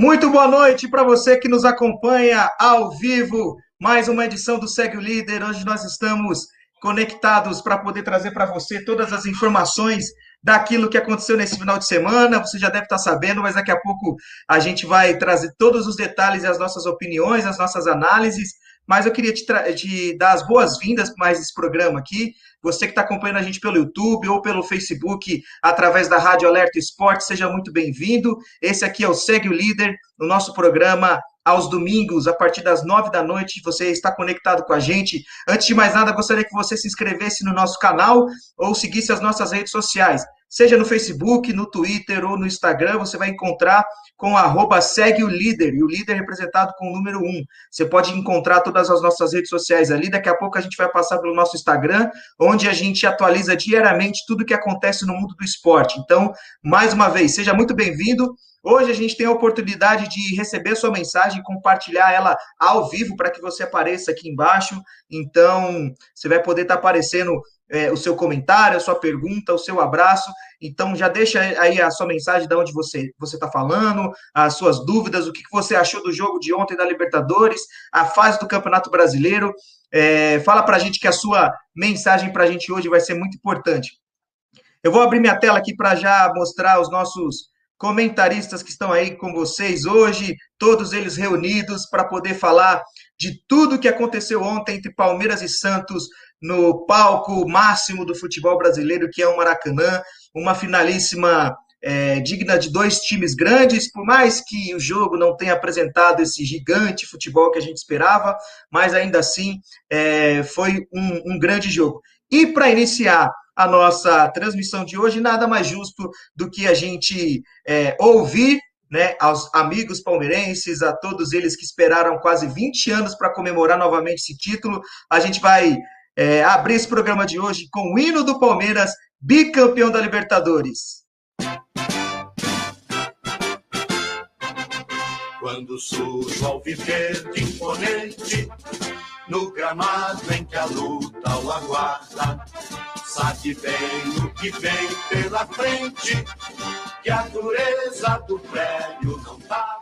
Muito boa noite para você que nos acompanha ao vivo. Mais uma edição do Segue o Líder. Hoje nós estamos conectados para poder trazer para você todas as informações daquilo que aconteceu nesse final de semana. Você já deve estar sabendo, mas daqui a pouco a gente vai trazer todos os detalhes e as nossas opiniões, as nossas análises. Mas eu queria te, te dar as boas-vindas para mais esse programa aqui. Você que está acompanhando a gente pelo YouTube ou pelo Facebook, através da Rádio Alerta Esporte, seja muito bem-vindo. Esse aqui é o Segue o Líder, no nosso programa aos domingos, a partir das nove da noite, você está conectado com a gente. Antes de mais nada, gostaria que você se inscrevesse no nosso canal ou seguisse as nossas redes sociais seja no Facebook, no Twitter ou no Instagram, você vai encontrar com arroba segue o líder, e o líder representado com o número 1. Você pode encontrar todas as nossas redes sociais ali, daqui a pouco a gente vai passar pelo nosso Instagram, onde a gente atualiza diariamente tudo que acontece no mundo do esporte. Então, mais uma vez, seja muito bem-vindo. Hoje a gente tem a oportunidade de receber sua mensagem e compartilhar ela ao vivo para que você apareça aqui embaixo. Então, você vai poder estar aparecendo é, o seu comentário, a sua pergunta, o seu abraço. Então, já deixa aí a sua mensagem de onde você está falando, as suas dúvidas, o que, que você achou do jogo de ontem da Libertadores, a fase do Campeonato Brasileiro. É, fala para a gente que a sua mensagem para a gente hoje vai ser muito importante. Eu vou abrir minha tela aqui para já mostrar os nossos comentaristas que estão aí com vocês hoje, todos eles reunidos para poder falar de tudo que aconteceu ontem entre Palmeiras e Santos no palco máximo do futebol brasileiro, que é o Maracanã, uma finalíssima é, digna de dois times grandes, por mais que o jogo não tenha apresentado esse gigante futebol que a gente esperava, mas ainda assim é, foi um, um grande jogo. E para iniciar a nossa transmissão de hoje, nada mais justo do que a gente é, ouvir né, aos amigos palmeirenses, a todos eles que esperaram quase 20 anos para comemorar novamente esse título. A gente vai é, abrir esse programa de hoje com o hino do Palmeiras, bicampeão da Libertadores. Quando surge ao viver de imponente, no gramado em que a luta o aguarda, sabe bem o que vem pela frente, que a dureza do prédio não tarda.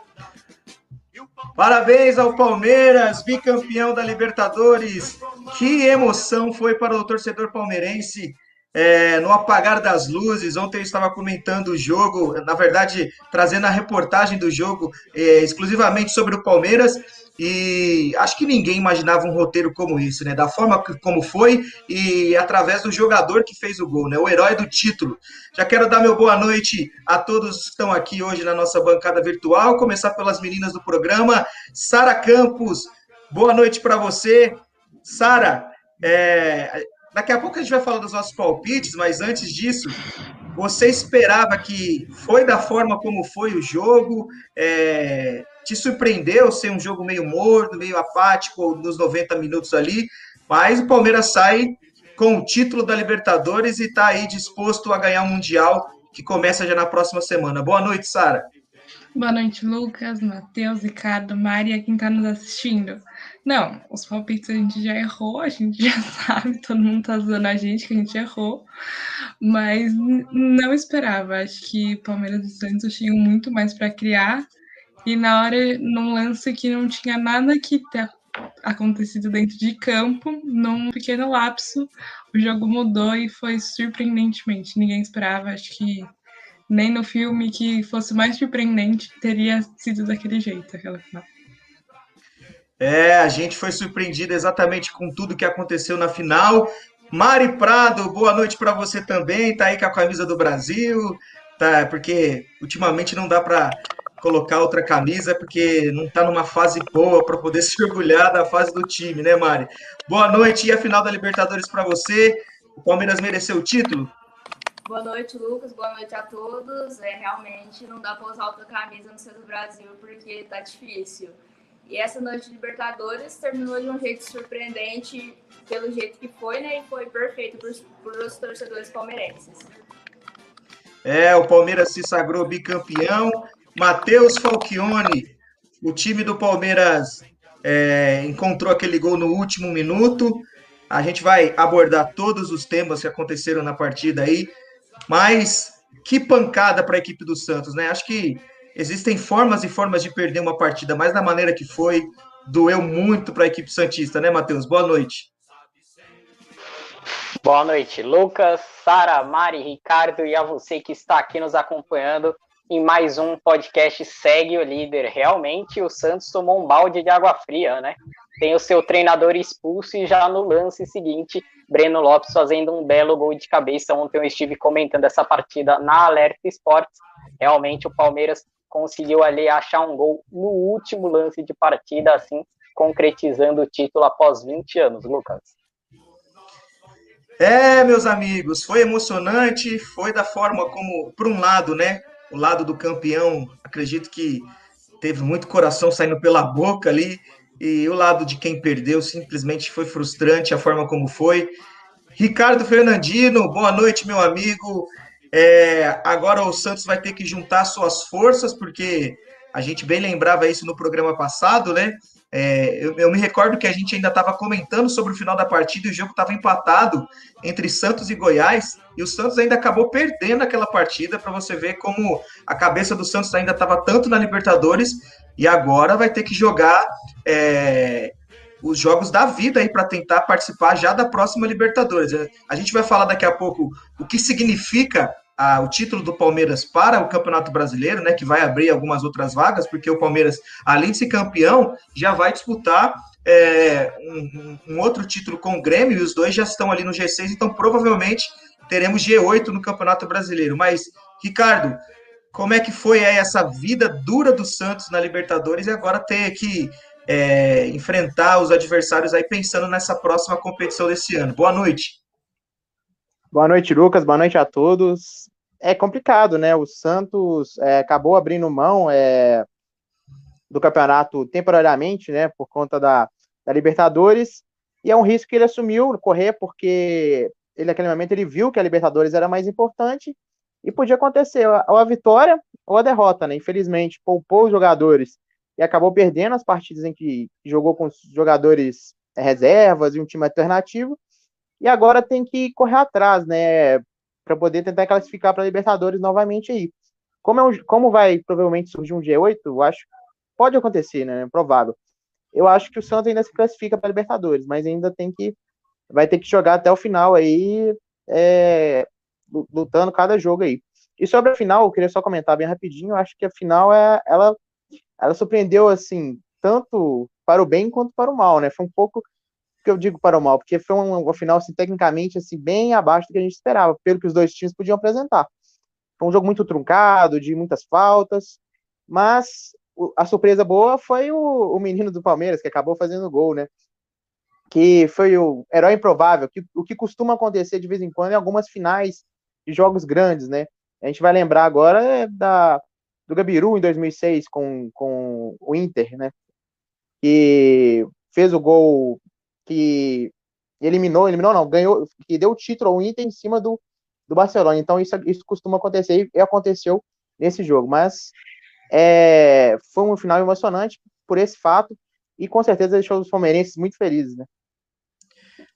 Parabéns ao Palmeiras, bicampeão da Libertadores. Que emoção foi para o torcedor palmeirense é, no apagar das luzes. Ontem eu estava comentando o jogo, na verdade, trazendo a reportagem do jogo é, exclusivamente sobre o Palmeiras. E acho que ninguém imaginava um roteiro como esse, né? Da forma como foi e através do jogador que fez o gol, né? O herói do título. Já quero dar meu boa noite a todos que estão aqui hoje na nossa bancada virtual. Começar pelas meninas do programa. Sara Campos, boa noite para você. Sara, é... daqui a pouco a gente vai falar dos nossos palpites, mas antes disso, você esperava que foi da forma como foi o jogo? É te surpreendeu ser um jogo meio morno, meio apático nos 90 minutos ali, mas o Palmeiras sai com o título da Libertadores e está aí disposto a ganhar o um Mundial que começa já na próxima semana. Boa noite, Sara. Boa noite, Lucas, Matheus, Ricardo, Maria, quem está nos assistindo. Não, os palpites a gente já errou, a gente já sabe, todo mundo está usando a gente que a gente errou, mas não esperava. Acho que Palmeiras e Santos tinham muito mais para criar e na hora, num lance que não tinha nada que ter acontecido dentro de campo, num pequeno lapso, o jogo mudou e foi surpreendentemente. Ninguém esperava, acho que nem no filme que fosse mais surpreendente teria sido daquele jeito aquela final. É, a gente foi surpreendido exatamente com tudo que aconteceu na final. Mari Prado, boa noite para você também. Tá aí com a camisa do Brasil, tá? Porque ultimamente não dá para colocar outra camisa porque não está numa fase boa para poder se orgulhar da fase do time, né, Mari? Boa noite e a final da Libertadores para você. O Palmeiras mereceu o título? Boa noite, Lucas. Boa noite a todos. É, realmente não dá para usar outra camisa no centro do Brasil porque tá difícil. E essa noite de Libertadores terminou de um jeito surpreendente, pelo jeito que foi, né? E foi perfeito para os torcedores palmeirenses. É, o Palmeiras se sagrou bicampeão. Matheus Falchione, o time do Palmeiras é, encontrou aquele gol no último minuto. A gente vai abordar todos os temas que aconteceram na partida aí, mas que pancada para a equipe do Santos, né? Acho que existem formas e formas de perder uma partida, mas da maneira que foi, doeu muito para a equipe Santista, né, Matheus? Boa noite. Boa noite, Lucas, Sara, Mari, Ricardo e a você que está aqui nos acompanhando em mais um podcast Segue o Líder. Realmente o Santos tomou um balde de água fria, né? Tem o seu treinador expulso e já no lance seguinte, Breno Lopes fazendo um belo gol de cabeça. Ontem eu estive comentando essa partida na Alerta Esportes. Realmente o Palmeiras conseguiu ali achar um gol no último lance de partida, assim, concretizando o título após 20 anos, Lucas. É, meus amigos, foi emocionante, foi da forma como, por um lado, né, o lado do campeão, acredito que teve muito coração saindo pela boca ali, e o lado de quem perdeu simplesmente foi frustrante a forma como foi. Ricardo Fernandino, boa noite, meu amigo. É, agora o Santos vai ter que juntar suas forças, porque a gente bem lembrava isso no programa passado, né? É, eu, eu, me recordo que a gente ainda estava comentando sobre o final da partida e o jogo estava empatado entre Santos e Goiás, e o Santos ainda acabou perdendo aquela partida para você ver como a cabeça do Santos ainda estava tanto na Libertadores e agora vai ter que jogar é, os jogos da vida aí para tentar participar já da próxima Libertadores. A gente vai falar daqui a pouco o que significa o título do Palmeiras para o Campeonato Brasileiro, né, que vai abrir algumas outras vagas, porque o Palmeiras, além de ser campeão, já vai disputar é, um, um, outro título com o Grêmio, e os dois já estão ali no G6, então provavelmente teremos G8 no Campeonato Brasileiro. Mas, Ricardo, como é que foi essa vida dura do Santos na Libertadores e agora ter que é, enfrentar os adversários aí pensando nessa próxima competição desse ano? Boa noite. Boa noite, Lucas. Boa noite a todos. É complicado, né? O Santos é, acabou abrindo mão é, do campeonato temporariamente, né? Por conta da, da, Libertadores. E é um risco que ele assumiu correr, porque ele, naquele momento, ele viu que a Libertadores era mais importante e podia acontecer ou a vitória ou a derrota, né? Infelizmente, poupou os jogadores e acabou perdendo as partidas em que jogou com jogadores é, reservas e um time alternativo e agora tem que correr atrás, né, para poder tentar classificar para Libertadores novamente aí. Como, é um, como vai provavelmente surgir um G8, eu acho pode acontecer, né, é provável. Eu acho que o Santos ainda se classifica para Libertadores, mas ainda tem que vai ter que jogar até o final aí, é, lutando cada jogo aí. E sobre a final, eu queria só comentar bem rapidinho, eu acho que a final é ela ela surpreendeu assim, tanto para o bem quanto para o mal, né? Foi um pouco que eu digo para o mal? Porque foi um, um final, assim, tecnicamente, assim, bem abaixo do que a gente esperava, pelo que os dois times podiam apresentar. Foi um jogo muito truncado, de muitas faltas, mas a surpresa boa foi o, o menino do Palmeiras, que acabou fazendo gol, né? Que foi o herói improvável, que, o que costuma acontecer de vez em quando em algumas finais de jogos grandes, né? A gente vai lembrar agora da, do Gabiru em 2006 com, com o Inter, né? Que fez o gol que eliminou, eliminou não, ganhou, que deu o título ao Inter em cima do, do Barcelona. Então isso, isso costuma acontecer e aconteceu nesse jogo. Mas é, foi um final emocionante por esse fato e com certeza deixou os palmeirenses muito felizes, né?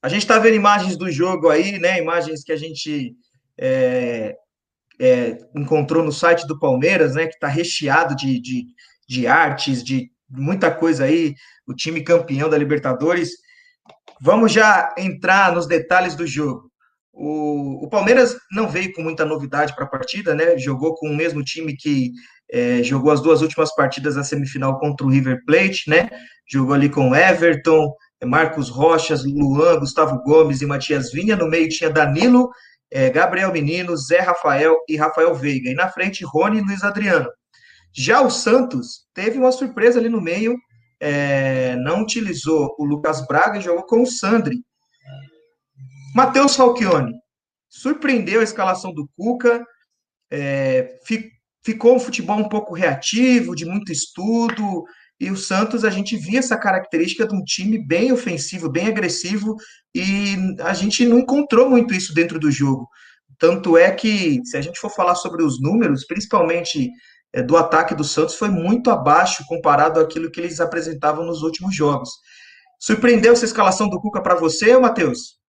A gente está vendo imagens do jogo aí, né? Imagens que a gente é, é, encontrou no site do Palmeiras, né? Que está recheado de, de, de artes, de muita coisa aí. O time campeão da Libertadores. Vamos já entrar nos detalhes do jogo. O, o Palmeiras não veio com muita novidade para a partida, né? Jogou com o mesmo time que é, jogou as duas últimas partidas da semifinal contra o River Plate, né? Jogou ali com Everton, Marcos Rochas, Luan, Gustavo Gomes e Matias Vinha. No meio tinha Danilo, é, Gabriel Menino, Zé Rafael e Rafael Veiga. E na frente, Rony e Luiz Adriano. Já o Santos teve uma surpresa ali no meio, é, não utilizou o Lucas Braga e jogou com o Sandri. Matheus Falchione surpreendeu a escalação do Cuca, é, fi, ficou um futebol um pouco reativo, de muito estudo, e o Santos, a gente via essa característica de um time bem ofensivo, bem agressivo, e a gente não encontrou muito isso dentro do jogo. Tanto é que, se a gente for falar sobre os números, principalmente é, do ataque do Santos foi muito abaixo comparado àquilo que eles apresentavam nos últimos jogos. Surpreendeu essa escalação do Cuca para você, Matheus?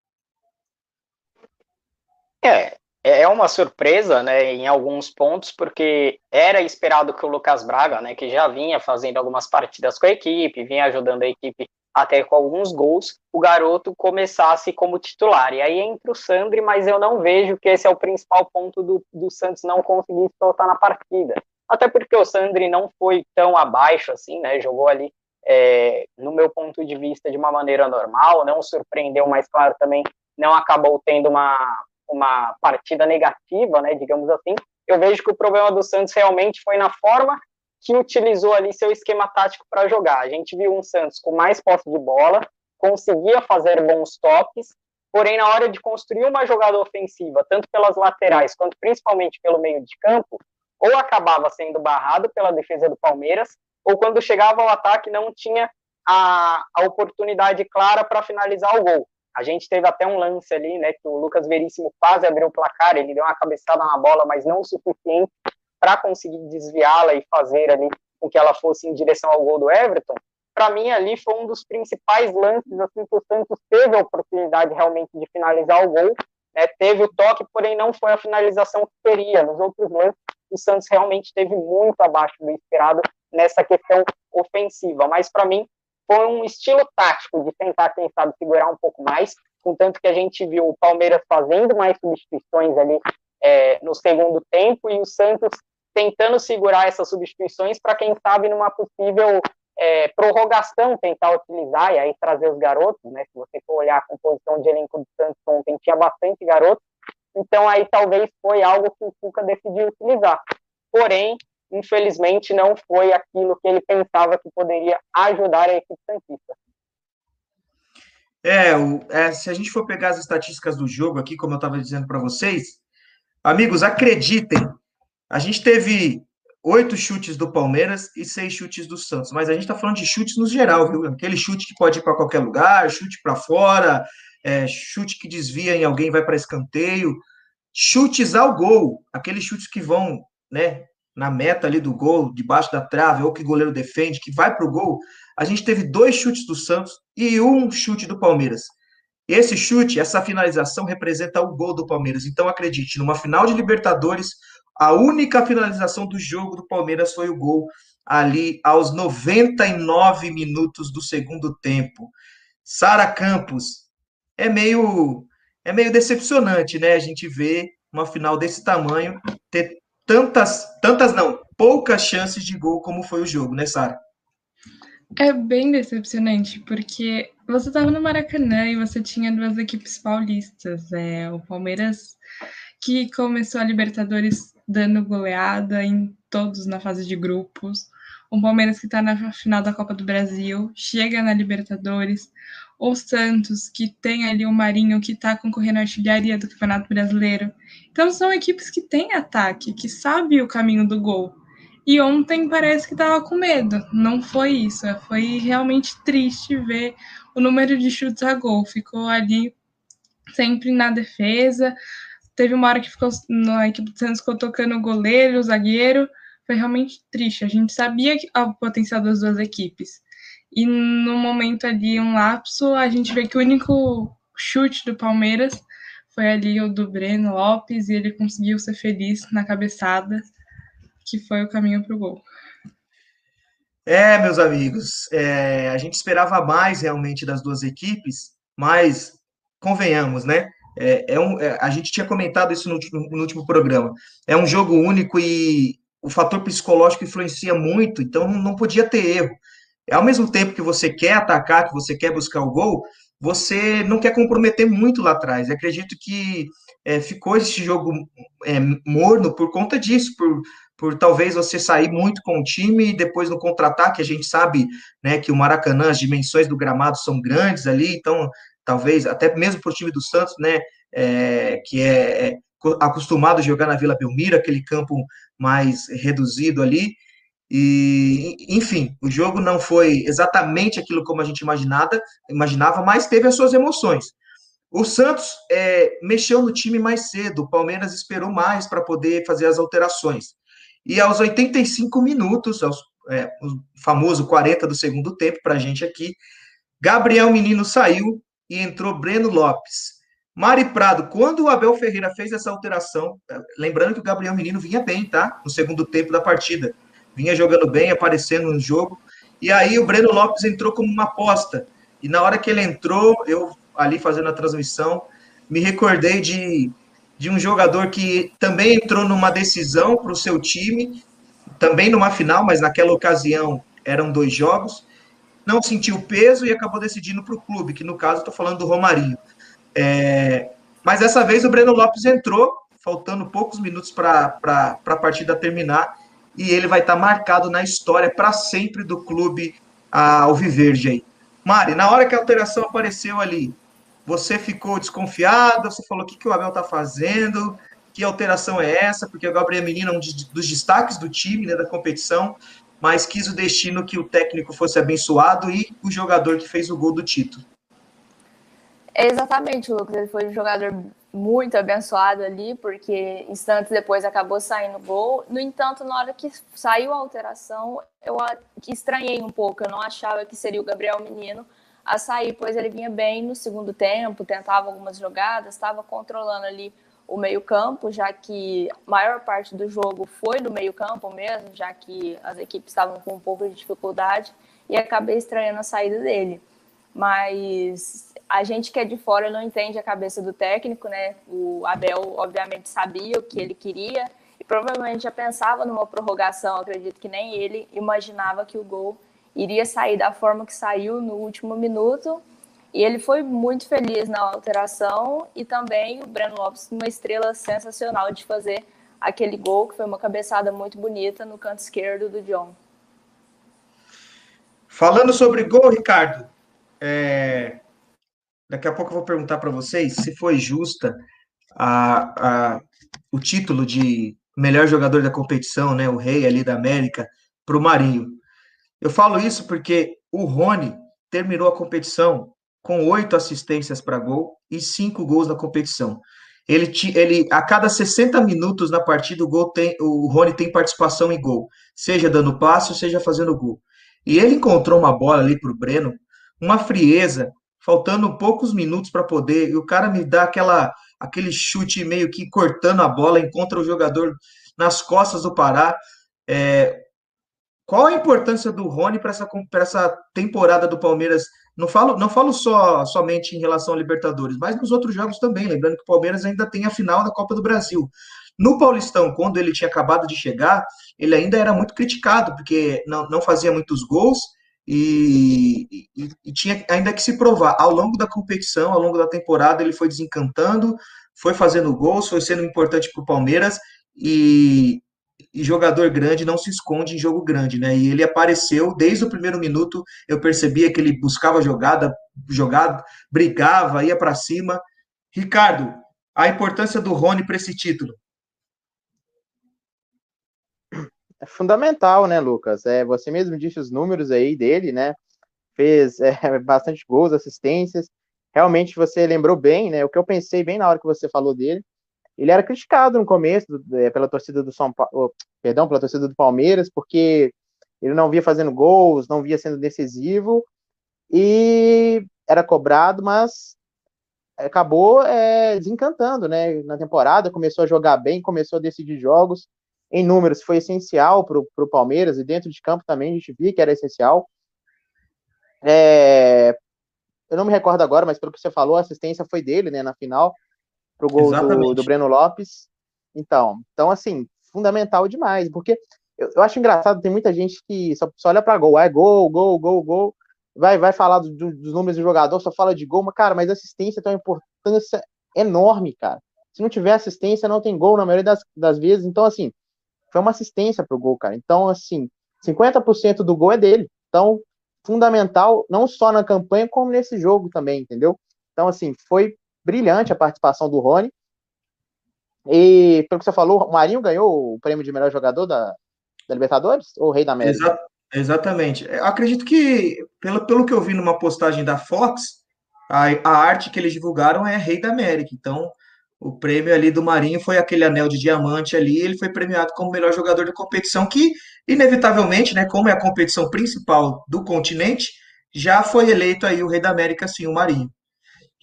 É, é, é uma surpresa, né, em alguns pontos, porque era esperado que o Lucas Braga, né, que já vinha fazendo algumas partidas com a equipe, vinha ajudando a equipe até com alguns gols, o garoto começasse como titular. E aí entra o Sandri, mas eu não vejo que esse é o principal ponto do, do Santos não conseguir soltar na partida. Até porque o Sandri não foi tão abaixo assim, né? Jogou ali, é, no meu ponto de vista, de uma maneira normal, não surpreendeu, mas claro, também não acabou tendo uma, uma partida negativa, né? Digamos assim. Eu vejo que o problema do Santos realmente foi na forma que utilizou ali seu esquema tático para jogar. A gente viu um Santos com mais posse de bola, conseguia fazer bons toques, porém na hora de construir uma jogada ofensiva, tanto pelas laterais quanto principalmente pelo meio de campo, ou acabava sendo barrado pela defesa do Palmeiras, ou quando chegava ao ataque não tinha a, a oportunidade clara para finalizar o gol. A gente teve até um lance ali, né, que o Lucas Veríssimo quase abriu o placar, ele deu uma cabeçada na bola, mas não o suficiente para conseguir desviá-la e fazer ali com que ela fosse em direção ao gol do Everton, para mim ali foi um dos principais lances assim que o Santos teve a oportunidade realmente de finalizar o gol, né? teve o toque, porém não foi a finalização que teria. Nos outros lances, o Santos realmente teve muito abaixo do esperado nessa questão ofensiva, mas para mim foi um estilo tático de tentar, quem sabe, segurar um pouco mais, contanto que a gente viu o Palmeiras fazendo mais substituições ali é, no segundo tempo e o Santos tentando segurar essas substituições para quem sabe numa possível é, prorrogação tentar utilizar e aí trazer os garotos, né? Se você for olhar a composição de elenco do Santos ontem, tinha bastante garotos, então aí talvez foi algo que o Cuca decidiu utilizar. Porém, infelizmente não foi aquilo que ele pensava que poderia ajudar a equipe santista. É, o, é, se a gente for pegar as estatísticas do jogo aqui, como eu estava dizendo para vocês, amigos, acreditem, a gente teve oito chutes do Palmeiras e seis chutes do Santos, mas a gente está falando de chutes no geral, viu? Aquele chute que pode ir para qualquer lugar, chute para fora, é, chute que desvia em alguém vai para escanteio, chutes ao gol, aqueles chutes que vão, né, na meta ali do gol, debaixo da trave, ou que o goleiro defende, que vai para o gol. A gente teve dois chutes do Santos e um chute do Palmeiras. Esse chute, essa finalização representa o gol do Palmeiras. Então acredite, numa final de Libertadores, a única finalização do jogo do Palmeiras foi o gol ali aos 99 minutos do segundo tempo. Sara Campos, é meio é meio decepcionante, né? A gente vê uma final desse tamanho ter tantas tantas não, poucas chances de gol como foi o jogo, né, Sara? É bem decepcionante, porque você estava no Maracanã e você tinha duas equipes paulistas, é, o Palmeiras que começou a Libertadores dando goleada em todos na fase de grupos. O Palmeiras que está na final da Copa do Brasil, chega na Libertadores. O Santos, que tem ali o Marinho, que está concorrendo à artilharia do Campeonato Brasileiro. Então são equipes que têm ataque, que sabem o caminho do gol. E ontem parece que estava com medo. Não foi isso. Foi realmente triste ver o número de chutes a gol. Ficou ali sempre na defesa. Teve uma hora que ficou na equipe do Santos ficou tocando o goleiro, o zagueiro. Foi realmente triste. A gente sabia o potencial das duas equipes. E no momento ali, um lapso, a gente vê que o único chute do Palmeiras foi ali o do Breno Lopes e ele conseguiu ser feliz na cabeçada, que foi o caminho para o gol. É, meus amigos, é, a gente esperava mais realmente das duas equipes, mas convenhamos, né? É, é um, é, a gente tinha comentado isso no, no, último programa. É um jogo único e o fator psicológico influencia muito, então não podia ter erro. Ao mesmo tempo que você quer atacar, que você quer buscar o gol, você não quer comprometer muito lá atrás. Eu acredito que é, ficou esse jogo é, morno por conta disso, por, por talvez você sair muito com o time e depois no contra-ataque, a gente sabe né, que o Maracanã, as dimensões do gramado são grandes ali, então talvez até mesmo para o time do Santos, né, é, que é, é acostumado a jogar na Vila Belmiro, aquele campo mais reduzido ali. E, enfim, o jogo não foi exatamente aquilo como a gente imaginava, imaginava, mas teve as suas emoções. O Santos é, mexeu no time mais cedo, o Palmeiras esperou mais para poder fazer as alterações. E aos 85 minutos, aos, é, o famoso 40 do segundo tempo para a gente aqui, Gabriel Menino saiu e entrou Breno Lopes. Mari Prado, quando o Abel Ferreira fez essa alteração, lembrando que o Gabriel Menino vinha bem, tá? No segundo tempo da partida. Vinha jogando bem, aparecendo no jogo. E aí o Breno Lopes entrou como uma aposta. E na hora que ele entrou, eu ali fazendo a transmissão, me recordei de, de um jogador que também entrou numa decisão para o seu time, também numa final, mas naquela ocasião eram dois jogos. Não sentiu peso e acabou decidindo para o clube, que no caso estou falando do Romarinho. É, mas dessa vez o Breno Lopes entrou, faltando poucos minutos para a partida terminar, e ele vai estar tá marcado na história para sempre do clube Alviverde aí. Mari, na hora que a alteração apareceu ali, você ficou desconfiada? Você falou o que, que o Abel está fazendo? Que alteração é essa? Porque o Gabriel Menino é um dos destaques do time, né, da competição, mas quis o destino que o técnico fosse abençoado e o jogador que fez o gol do título. Exatamente, Lucas. Ele foi um jogador muito abençoado ali, porque instantes depois acabou saindo gol. No entanto, na hora que saiu a alteração, eu estranhei um pouco. Eu não achava que seria o Gabriel Menino a sair, pois ele vinha bem no segundo tempo, tentava algumas jogadas, estava controlando ali o meio-campo, já que a maior parte do jogo foi no meio-campo mesmo, já que as equipes estavam com um pouco de dificuldade, e acabei estranhando a saída dele. Mas a gente que é de fora não entende a cabeça do técnico, né? O Abel, obviamente, sabia o que ele queria e provavelmente já pensava numa prorrogação. Acredito que nem ele imaginava que o gol iria sair da forma que saiu no último minuto. E ele foi muito feliz na alteração e também o Breno Lopes, uma estrela sensacional de fazer aquele gol, que foi uma cabeçada muito bonita no canto esquerdo do John. Falando sobre gol, Ricardo, é, Daqui a pouco eu vou perguntar para vocês se foi justa a, a, o título de melhor jogador da competição, né, o rei ali da América, para o Marinho. Eu falo isso porque o Rony terminou a competição com oito assistências para gol e cinco gols na competição. Ele, ele a cada 60 minutos na partida o gol tem o Rony tem participação em gol, seja dando passo, seja fazendo gol. E ele encontrou uma bola ali para o Breno, uma frieza, faltando poucos minutos para poder, e o cara me dá aquela aquele chute meio que cortando a bola, encontra o jogador nas costas do Pará. É, qual a importância do Rony para essa, essa temporada do Palmeiras? Não falo, não falo só somente em relação a Libertadores, mas nos outros jogos também. Lembrando que o Palmeiras ainda tem a final da Copa do Brasil. No Paulistão, quando ele tinha acabado de chegar, ele ainda era muito criticado, porque não, não fazia muitos gols e, e, e, tinha ainda que se provar. Ao longo da competição, ao longo da temporada, ele foi desencantando, foi fazendo gols, foi sendo importante para o Palmeiras e, e, jogador grande não se esconde em jogo grande, né? E ele apareceu desde o primeiro minuto, eu percebia que ele buscava jogada, jogada, brigava, ia para cima. Ricardo, a importância do Rony para esse título. É fundamental, né, Lucas? É, você mesmo disse os números aí dele, né? Fez é, bastante gols, assistências. Realmente você lembrou bem, né? O que eu pensei bem na hora que você falou dele. Ele era criticado no começo é, pela torcida do São Paulo, perdão, pela torcida do Palmeiras, porque ele não via fazendo gols, não via sendo decisivo e era cobrado, mas acabou é, desencantando, né? Na temporada começou a jogar bem, começou a decidir jogos em números foi essencial para o Palmeiras e dentro de campo também a gente via que era essencial. É, eu não me recordo agora, mas pelo que você falou, a assistência foi dele, né, na final, pro gol do, do, Breno Lopes. Então, então, assim, fundamental demais, porque eu, eu acho engraçado, tem muita gente que só, só olha para gol, é gol, gol, gol, gol, vai, vai falar do, do, dos números do jogador, só fala de gol, mas, cara, mas assistência tem uma importância enorme, cara. Se não tiver assistência, não tem gol na maioria das, das vezes. Então, assim, foi uma assistência para o gol, cara. Então, assim, 50% do gol é dele. Então, fundamental, não só na campanha, como nesse jogo também, entendeu? Então, assim, foi brilhante a participação do Rony. E, pelo que você falou, o Marinho ganhou o prêmio de melhor jogador da, da Libertadores? Ou Rei da América? Exa exatamente. Eu acredito que, pelo, pelo que eu vi numa postagem da Fox, a, a arte que eles divulgaram é Rei da América. Então, o prêmio ali do Marinho foi aquele anel de diamante ali, ele foi premiado como melhor jogador da competição, que, inevitavelmente, né, como é a competição principal do continente, já foi eleito aí o Rei da América, sim, o Marinho.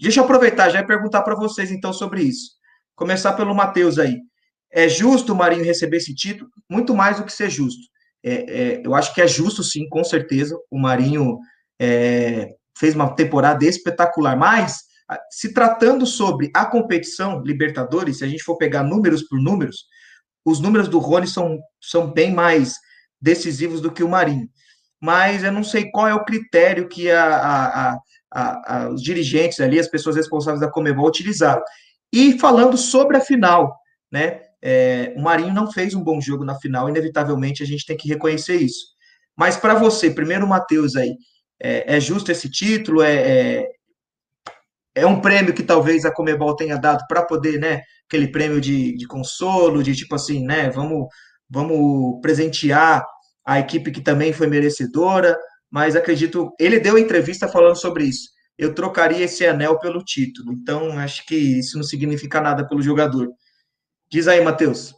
Deixa eu aproveitar já e perguntar para vocês então sobre isso. Começar pelo Matheus aí. É justo o Marinho receber esse título? Muito mais do que ser justo. É, é, eu acho que é justo, sim, com certeza. O Marinho é, fez uma temporada espetacular, mas se tratando sobre a competição Libertadores, se a gente for pegar números por números, os números do Rony são, são bem mais decisivos do que o Marinho. Mas eu não sei qual é o critério que a, a, a, os dirigentes ali, as pessoas responsáveis da Comebol utilizaram. E falando sobre a final, né? É, o Marinho não fez um bom jogo na final, inevitavelmente a gente tem que reconhecer isso. Mas para você, primeiro, Matheus aí, é, é, justo esse título? É, é, um prêmio que talvez a Comebol tenha dado para poder, né? Aquele prêmio de, de consolo, de tipo assim, né? Vamos, vamos presentear a equipe que também foi merecedora, mas acredito, ele deu entrevista falando sobre isso. Eu trocaria esse anel pelo título, então acho que isso não significa nada pelo jogador. Diz aí, Matheus.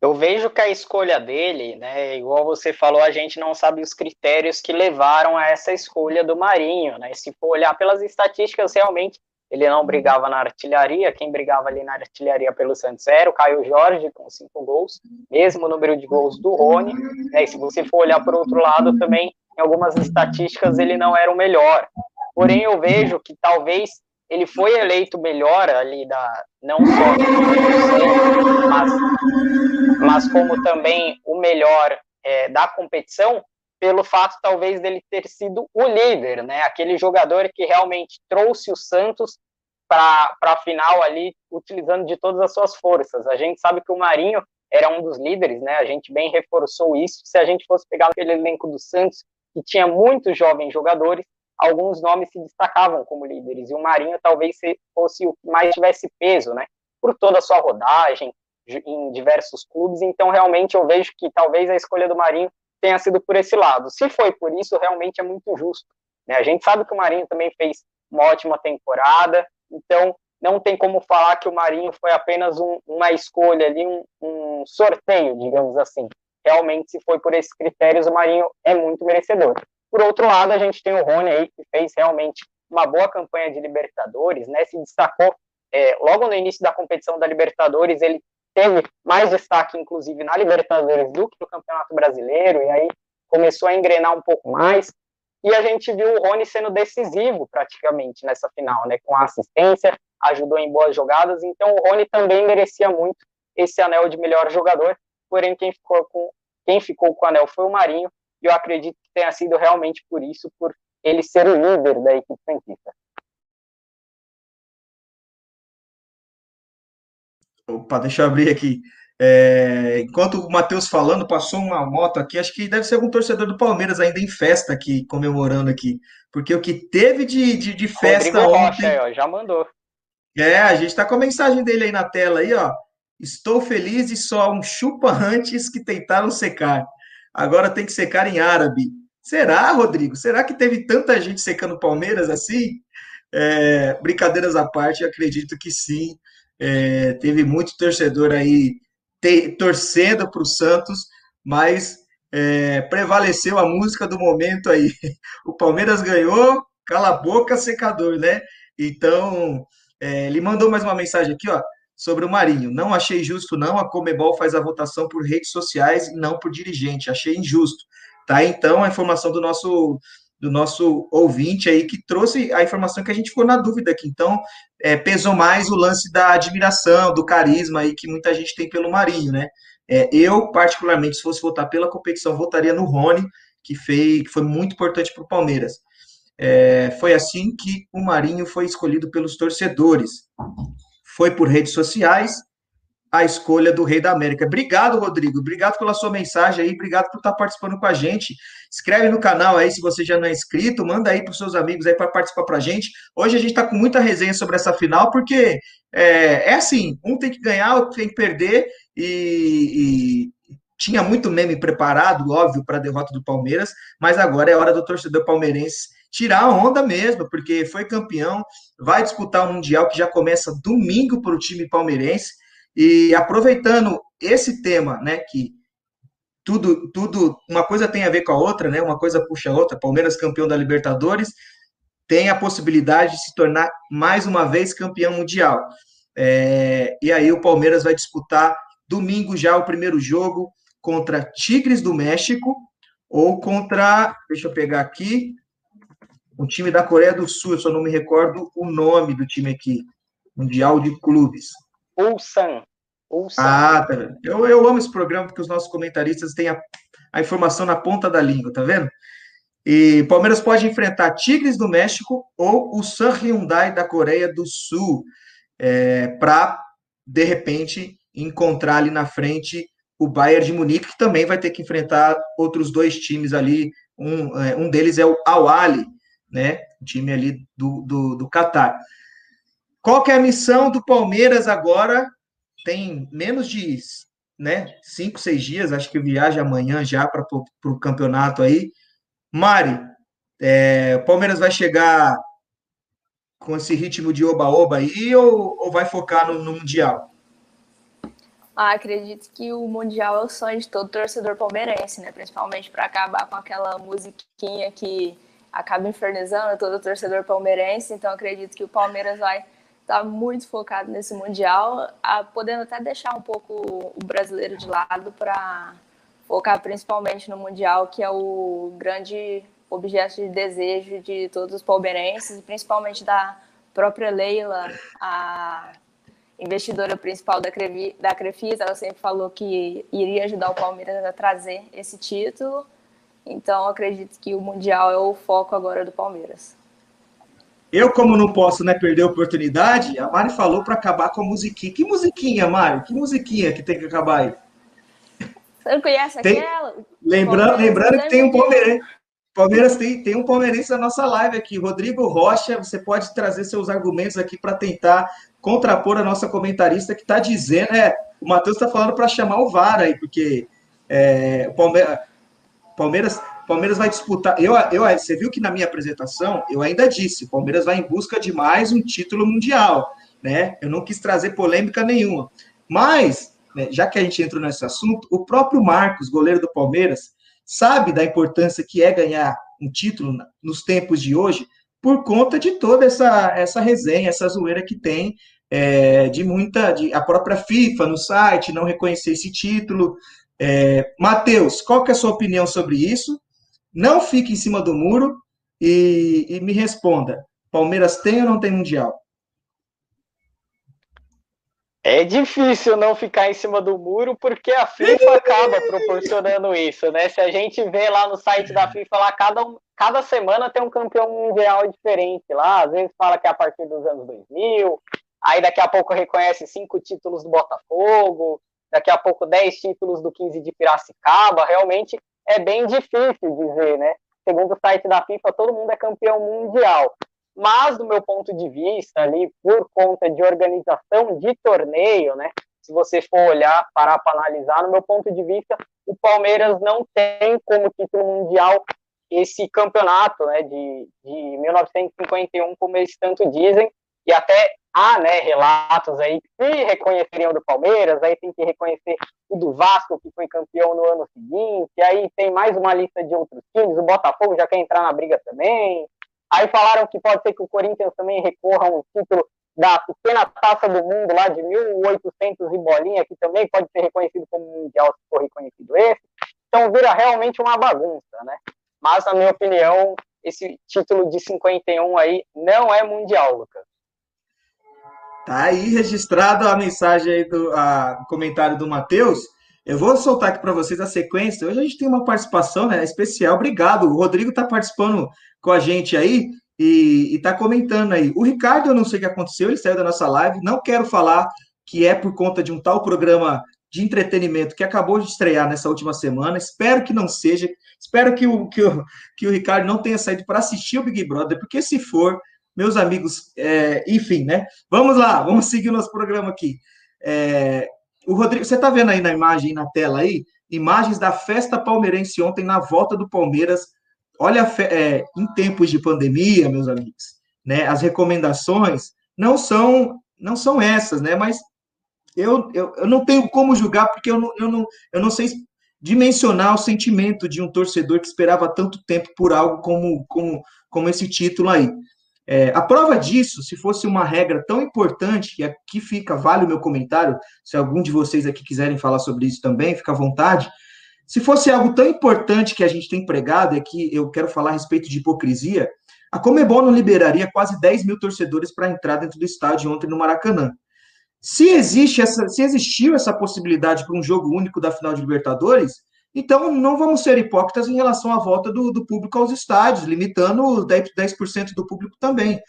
Eu vejo que a escolha dele, né, igual você falou, a gente não sabe os critérios que levaram a essa escolha do Marinho, né? Se for olhar pelas estatísticas, realmente ele não brigava na artilharia, quem brigava ali na artilharia pelo Santos era o Caio Jorge, com cinco gols, mesmo número de gols do Rony, né? E se você for olhar por outro lado também, em algumas estatísticas ele não era o melhor. Porém, eu vejo que talvez ele foi eleito melhor ali da não só mas, mas como também o melhor é, da competição pelo fato talvez dele ter sido o líder, né? Aquele jogador que realmente trouxe o Santos para a final ali, utilizando de todas as suas forças. A gente sabe que o Marinho era um dos líderes, né? A gente bem reforçou isso. Se a gente fosse pegar aquele elenco do Santos, que tinha muitos jovens jogadores, alguns nomes se destacavam como líderes, e o Marinho talvez fosse o que mais tivesse peso, né? Por toda a sua rodagem em diversos clubes, então realmente eu vejo que talvez a escolha do Marinho tenha sido por esse lado. Se foi por isso, realmente é muito justo. Né? A gente sabe que o Marinho também fez uma ótima temporada, então não tem como falar que o Marinho foi apenas um, uma escolha ali, um, um sorteio, digamos assim. Realmente, se foi por esses critérios, o Marinho é muito merecedor. Por outro lado, a gente tem o Rony aí, que fez realmente uma boa campanha de Libertadores, né? Se destacou é, logo no início da competição da Libertadores, ele teve mais destaque, inclusive, na Libertadores do que no Campeonato Brasileiro, e aí começou a engrenar um pouco mais. E a gente viu o Rony sendo decisivo praticamente nessa final, né? Com assistência, ajudou em boas jogadas. Então o Rony também merecia muito esse anel de melhor jogador. Porém, quem ficou com, quem ficou com o anel foi o Marinho. E eu acredito que tenha sido realmente por isso, por ele ser o líder da equipe santista. Opa, deixa eu abrir aqui. É, enquanto o Matheus falando, passou uma moto aqui, acho que deve ser algum torcedor do Palmeiras ainda em festa aqui, comemorando aqui. Porque o que teve de, de, de festa Rodrigo ontem. Rocha, ó, já mandou. É, a gente está com a mensagem dele aí na tela aí, ó. Estou feliz e só um chupa antes que tentaram secar. Agora tem que secar em árabe. Será, Rodrigo? Será que teve tanta gente secando Palmeiras assim? É, brincadeiras à parte, acredito que sim. É, teve muito torcedor aí te, torcendo para o Santos, mas é, prevaleceu a música do momento aí. O Palmeiras ganhou, cala a boca, secador, né? Então, é, ele mandou mais uma mensagem aqui, ó, sobre o Marinho. Não achei justo, não. A Comebol faz a votação por redes sociais e não por dirigente. Achei injusto. Tá? Então, a informação do nosso do nosso ouvinte aí que trouxe a informação que a gente ficou na dúvida aqui. Então, é, pesou mais o lance da admiração, do carisma aí que muita gente tem pelo Marinho, né? É, eu, particularmente, se fosse votar pela competição, votaria no Rony, que, fez, que foi muito importante para o Palmeiras. É, foi assim que o Marinho foi escolhido pelos torcedores. Foi por redes sociais, a escolha do Rei da América. Obrigado, Rodrigo. Obrigado pela sua mensagem aí. Obrigado por estar participando com a gente. Escreve no canal aí se você já não é inscrito. Manda aí para os seus amigos aí para participar para a gente. Hoje a gente está com muita resenha sobre essa final, porque é, é, assim: um tem que ganhar, outro tem que perder. E, e tinha muito meme preparado, óbvio, para a derrota do Palmeiras, mas agora é hora do torcedor palmeirense tirar a onda mesmo, porque foi campeão, vai disputar o Mundial que já começa domingo para o time palmeirense. E aproveitando esse tema, né, que tudo, tudo, uma coisa tem a ver com a outra, né? Uma coisa puxa a outra. Palmeiras campeão da Libertadores, tem a possibilidade de se tornar mais uma vez campeão mundial. É, e aí o Palmeiras vai disputar domingo já o primeiro jogo contra Tigres do México ou contra, deixa eu pegar aqui, o time da Coreia do Sul, eu só não me recordo o nome do time aqui, Mundial de Clubes. Ulsan. Ulsan. Ah, tá vendo? Eu, eu amo esse programa porque os nossos comentaristas têm a, a informação na ponta da língua, tá vendo? E Palmeiras pode enfrentar Tigres do México ou o San Hyundai da Coreia do Sul, é, para, de repente, encontrar ali na frente o Bayern de Munique, que também vai ter que enfrentar outros dois times ali. Um, é, um deles é o Al-Ali, né? O time ali do, do, do Qatar. Qual que é a missão do Palmeiras agora? Tem menos de né, cinco, seis dias, acho que viaja amanhã já para o campeonato aí. Mari, é, o Palmeiras vai chegar com esse ritmo de oba-oba aí ou, ou, vai focar no, no Mundial? Ah, acredito que o Mundial é o sonho de todo torcedor palmeirense, né? Principalmente para acabar com aquela musiquinha que acaba infernizando todo torcedor palmeirense. Então, acredito que o Palmeiras vai estar tá muito focado nesse Mundial, podendo até deixar um pouco o brasileiro de lado para focar principalmente no Mundial, que é o grande objeto de desejo de todos os palmeirenses, principalmente da própria Leila, a investidora principal da, Crevi, da Crefisa, ela sempre falou que iria ajudar o Palmeiras a trazer esse título. Então, acredito que o Mundial é o foco agora do Palmeiras. Eu, como não posso né, perder a oportunidade, a Mari falou para acabar com a musiquinha. Que musiquinha, Mari? Que musiquinha que tem que acabar aí? Você não conhece tem... aquela? Lembrando, lembrando que tem um palmeirense. Palmeiras tem, tem um palmeirense na nossa live aqui, Rodrigo Rocha. Você pode trazer seus argumentos aqui para tentar contrapor a nossa comentarista que está dizendo. É, o Matheus está falando para chamar o VAR aí, porque é, o Palmeiras, Palmeiras, Palmeiras vai disputar. Eu, eu, você viu que na minha apresentação eu ainda disse: o Palmeiras vai em busca de mais um título mundial. Né? Eu não quis trazer polêmica nenhuma. Mas né, já que a gente entrou nesse assunto, o próprio Marcos, goleiro do Palmeiras, sabe da importância que é ganhar um título nos tempos de hoje, por conta de toda essa, essa resenha, essa zoeira que tem é, de muita. De, a própria FIFA no site não reconhecer esse título. É, Matheus, qual que é a sua opinião sobre isso? Não fique em cima do muro e, e me responda: Palmeiras tem ou não tem Mundial? É difícil não ficar em cima do muro, porque a FIFA acaba proporcionando isso, né? Se a gente vê lá no site da FIFA, lá cada, cada semana tem um campeão mundial diferente lá. Às vezes fala que é a partir dos anos 2000, aí daqui a pouco reconhece cinco títulos do Botafogo, daqui a pouco dez títulos do 15 de Piracicaba. Realmente é bem difícil dizer, né? Segundo o site da FIFA, todo mundo é campeão mundial mas do meu ponto de vista ali, por conta de organização de torneio, né? Se você for olhar, parar para analisar, no meu ponto de vista, o Palmeiras não tem como título mundial esse campeonato, né? De, de 1951, como eles tanto dizem, e até há, né? Relatos aí que reconheceriam do Palmeiras, aí tem que reconhecer o do Vasco que foi campeão no ano seguinte, aí tem mais uma lista de outros times, o Botafogo já quer entrar na briga também. Aí falaram que pode ser que o Corinthians também recorra a um título da pequena taça do mundo lá de 1800 e bolinha, que também pode ser reconhecido como mundial se for reconhecido esse. Então vira realmente uma bagunça, né? Mas, na minha opinião, esse título de 51 aí não é mundial, Lucas. Tá aí registrado a mensagem aí do a, comentário do Matheus. Eu vou soltar aqui para vocês a sequência. Hoje a gente tem uma participação né, especial. Obrigado. O Rodrigo está participando com a gente aí e está comentando aí. O Ricardo, eu não sei o que aconteceu, ele saiu da nossa live. Não quero falar que é por conta de um tal programa de entretenimento que acabou de estrear nessa última semana. Espero que não seja. Espero que o, que o, que o Ricardo não tenha saído para assistir o Big Brother, porque se for, meus amigos, é, enfim, né? Vamos lá, vamos seguir o nosso programa aqui. É, o Rodrigo, você está vendo aí na imagem, na tela aí, imagens da festa palmeirense ontem na volta do Palmeiras olha, é, em tempos de pandemia, meus amigos, né, as recomendações não são não são essas, né, mas eu, eu, eu não tenho como julgar, porque eu não, eu, não, eu não sei dimensionar o sentimento de um torcedor que esperava tanto tempo por algo como, como, como esse título aí. É, a prova disso, se fosse uma regra tão importante, e aqui fica, vale o meu comentário, se algum de vocês aqui quiserem falar sobre isso também, fica à vontade. Se fosse algo tão importante que a gente tem pregado, e aqui eu quero falar a respeito de hipocrisia, a Comebol não liberaria quase 10 mil torcedores para entrar dentro do estádio ontem no Maracanã. Se existe essa, se existiu essa possibilidade para um jogo único da final de Libertadores, então não vamos ser hipócritas em relação à volta do, do público aos estádios, limitando 10%, 10 do público também.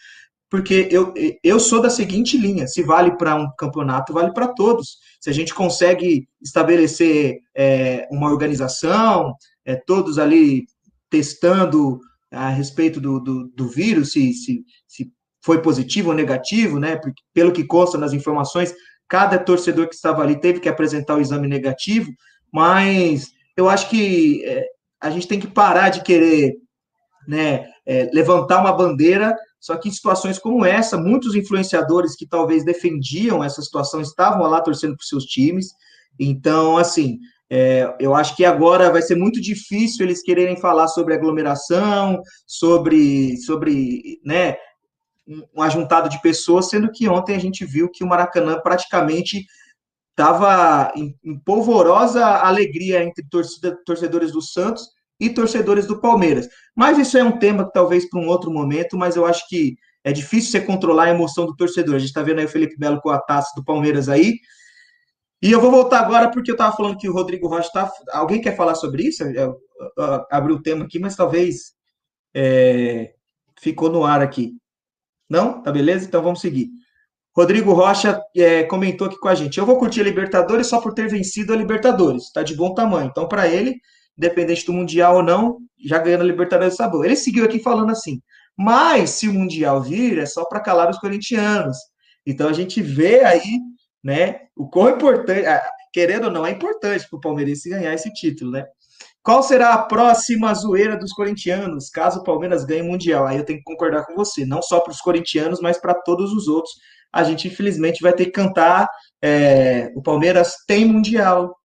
Porque eu, eu sou da seguinte linha: se vale para um campeonato, vale para todos. Se a gente consegue estabelecer é, uma organização, é, todos ali testando a respeito do, do, do vírus, se, se, se foi positivo ou negativo, né? Porque, pelo que consta nas informações, cada torcedor que estava ali teve que apresentar o exame negativo, mas eu acho que é, a gente tem que parar de querer né, é, levantar uma bandeira, só que em situações como essa, muitos influenciadores que talvez defendiam essa situação estavam lá torcendo para seus times, então, assim, é, eu acho que agora vai ser muito difícil eles quererem falar sobre aglomeração, sobre, sobre né, um ajuntado de pessoas, sendo que ontem a gente viu que o Maracanã praticamente estava em, em, polvorosa alegria entre torcida, torcedores do Santos e torcedores do Palmeiras. Mas isso é um tema talvez para um outro momento, mas eu acho que é difícil você controlar a emoção do torcedor. A gente está vendo aí o Felipe Melo com a taça do Palmeiras aí. E eu vou voltar agora porque eu estava falando que o Rodrigo Rocha está. Alguém quer falar sobre isso? Eu, eu, eu, abri o tema aqui, mas talvez é, ficou no ar aqui. Não? Tá beleza? Então vamos seguir. Rodrigo Rocha é, comentou aqui com a gente. Eu vou curtir a Libertadores só por ter vencido a Libertadores. Tá de bom tamanho. Então, para ele, independente do Mundial ou não, já ganhando a Libertadores tá bom. Ele seguiu aqui falando assim. Mas se o Mundial vir, é só para calar os corintianos. Então a gente vê aí, né, o quão importante, querendo ou não, é importante para o Palmeirense ganhar esse título, né? Qual será a próxima zoeira dos corintianos, caso o Palmeiras ganhe o Mundial? Aí eu tenho que concordar com você, não só para os corintianos, mas para todos os outros. A gente, infelizmente, vai ter que cantar é, o Palmeiras tem Mundial,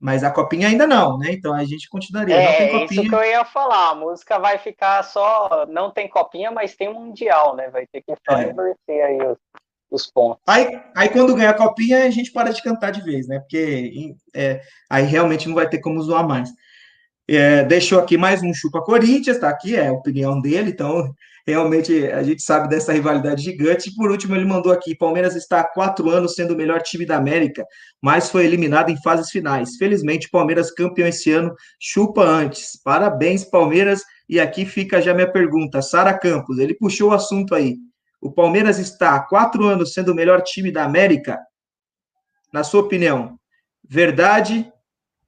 mas a copinha ainda não, né? Então a gente continuaria. É, isso que eu ia falar. A música vai ficar só. Não tem copinha, mas tem mundial, né? Vai ter que só é. inverter aí os, os, pontos. Aí, aí quando ganhar a copinha, a gente para de cantar de vez, né? Porque é, aí realmente não vai ter como zoar mais. É, deixou aqui mais um chupa Corinthians, tá aqui, é a opinião dele, então realmente a gente sabe dessa rivalidade gigante. E por último, ele mandou aqui: Palmeiras está há quatro anos sendo o melhor time da América, mas foi eliminado em fases finais. Felizmente, Palmeiras campeão esse ano, chupa antes. Parabéns, Palmeiras. E aqui fica já minha pergunta: Sara Campos, ele puxou o assunto aí. O Palmeiras está há quatro anos sendo o melhor time da América? Na sua opinião, verdade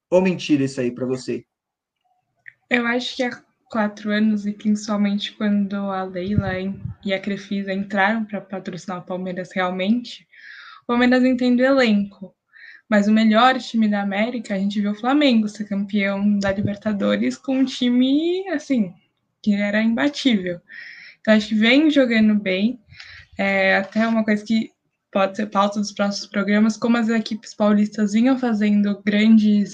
ou mentira isso aí para você? Eu acho que há quatro anos, e principalmente quando a Leila e a Crefisa entraram para patrocinar o Palmeiras realmente, o Palmeiras entende o elenco. Mas o melhor time da América, a gente viu o Flamengo ser campeão da Libertadores com um time, assim, que era imbatível. Então, acho que vem jogando bem. É, até uma coisa que pode ser pauta dos próximos programas, como as equipes paulistas vinham fazendo grandes